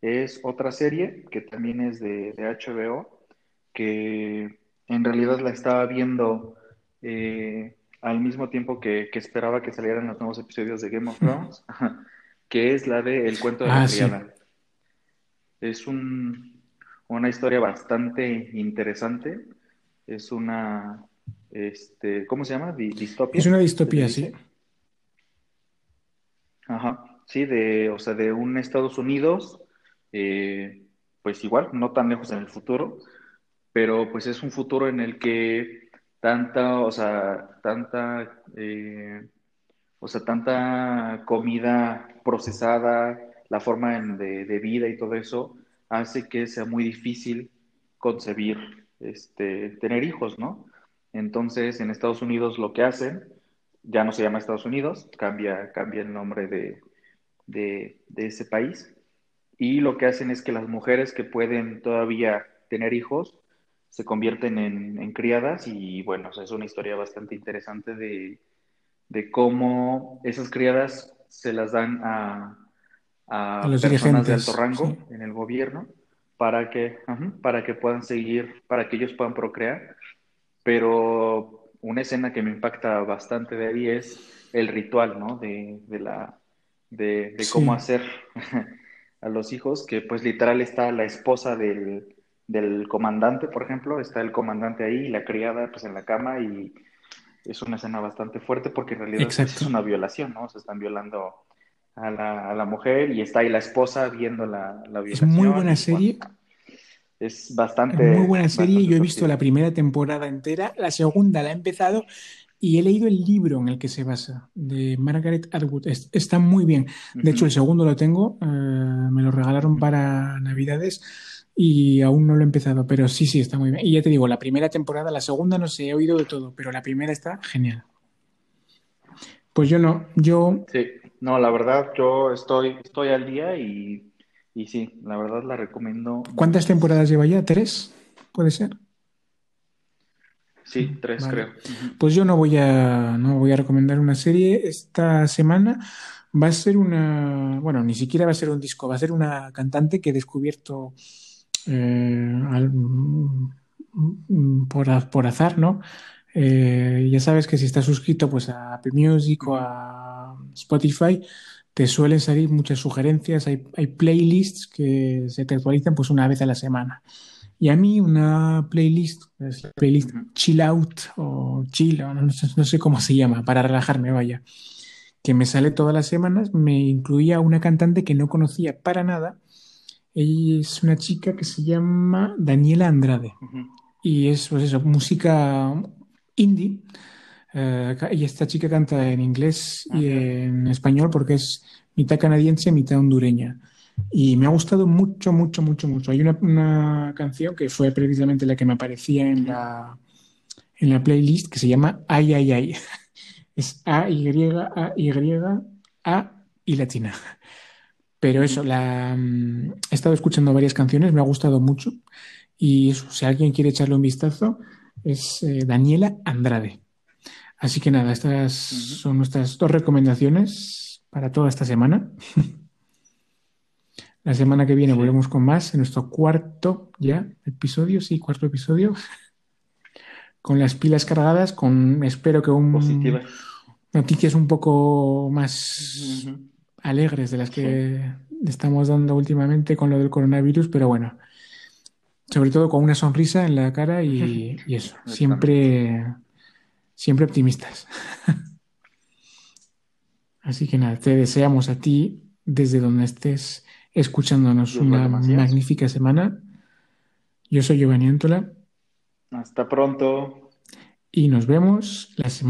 Es otra serie que también es de, HBO, que en realidad la estaba viendo eh, al mismo tiempo que, esperaba que salieran los nuevos episodios de Game of Thrones, que es la de El cuento de la ah, criada. Es una historia bastante interesante. Es una, este, ¿cómo se llama? Distopia. Es una distopía, sí. Ajá, sí, de, o sea, de un Estados Unidos, eh, pues igual, no tan lejos en el futuro, pero pues es un futuro en el que tanta, o sea, tanta, eh, o sea, tanta comida procesada, la forma de, de, vida y todo eso, hace que sea muy difícil concebir, este, tener hijos, ¿no? Entonces, en Estados Unidos lo que hacen ya no se llama Estados Unidos, cambia, cambia el nombre de, de, ese país. Y lo que hacen es que las mujeres que pueden todavía tener hijos se convierten en, criadas y bueno, es una historia bastante interesante de, cómo esas criadas se las dan a, a, personas de alto rango en el gobierno para que, para que puedan seguir, para que ellos puedan procrear. Pero una escena que me impacta bastante de ahí es el ritual, ¿no? De, la, de, cómo hacer a los hijos, que pues literal está la esposa del, comandante, por ejemplo, está el comandante ahí y la criada pues en la cama y es una escena bastante fuerte porque en realidad pues, es una violación, ¿no? Se están violando a la, a la mujer y está ahí la esposa viendo la, la violación. Es muy buena serie. Es bastante. muy buena serie. Yo he visto la primera temporada entera, la segunda la he empezado y he leído el libro en el que se basa, de Margaret Atwood. está muy bien. De hecho, el segundo lo tengo, eh, me lo regalaron para Navidades y aún no lo he empezado, pero sí, sí, está muy bien. Y ya te digo, la primera temporada, la segunda no sé, he oído de todo, pero la primera está genial. Pues yo no, yo... Sí, no, la verdad, yo estoy, estoy al día y y sí, la verdad la recomiendo. ¿Cuántas temporadas lleva ya? ¿Tres? ¿Puede ser? Sí, tres creo. Pues yo no voy a no voy a recomendar una serie esta semana. Va a ser una, bueno, ni siquiera va a ser un disco, va a ser una cantante que he descubierto eh, por, por, azar, ¿no? Eh, ya sabes que si estás suscrito pues a Apple Music o a Spotify, te suelen salir muchas sugerencias, hay, playlists que se te actualizan pues una vez a la semana. Y a mí una playlist, es la playlist chill out o chill, no, no, sé cómo se llama, para relajarme, vaya, que me sale todas las semanas, me incluía una cantante que no conocía para nada. Ella es una chica que se llama Daniela Andrade. Y es, pues eso, música indie eh, y esta chica canta en inglés y en español porque es mitad canadiense, mitad hondureña. Y me ha gustado mucho, mucho, mucho, mucho. Hay una, canción que fue precisamente la que me aparecía en la, en la playlist que se llama Ay, ay, ay. Es A, Y, A, Y, A y latina. Pero eso, la, mm, he estado escuchando varias canciones, me ha gustado mucho. Y si alguien quiere echarle un vistazo, es eh, Daniela Andrade. Así que nada, estas son nuestras dos recomendaciones para toda esta semana. La semana que viene volvemos con más en nuestro cuarto ya episodio, sí, cuarto episodio. Con las pilas cargadas, con espero que un noticias un poco más alegres de las que estamos dando últimamente con lo del coronavirus, pero bueno, sobre todo con una sonrisa en la cara y eso, siempre siempre optimistas. Así que nada, te deseamos a ti, desde donde estés escuchándonos, una magnífica semana. Yo soy Giovanni Antola. Hasta pronto. Y nos vemos la semana.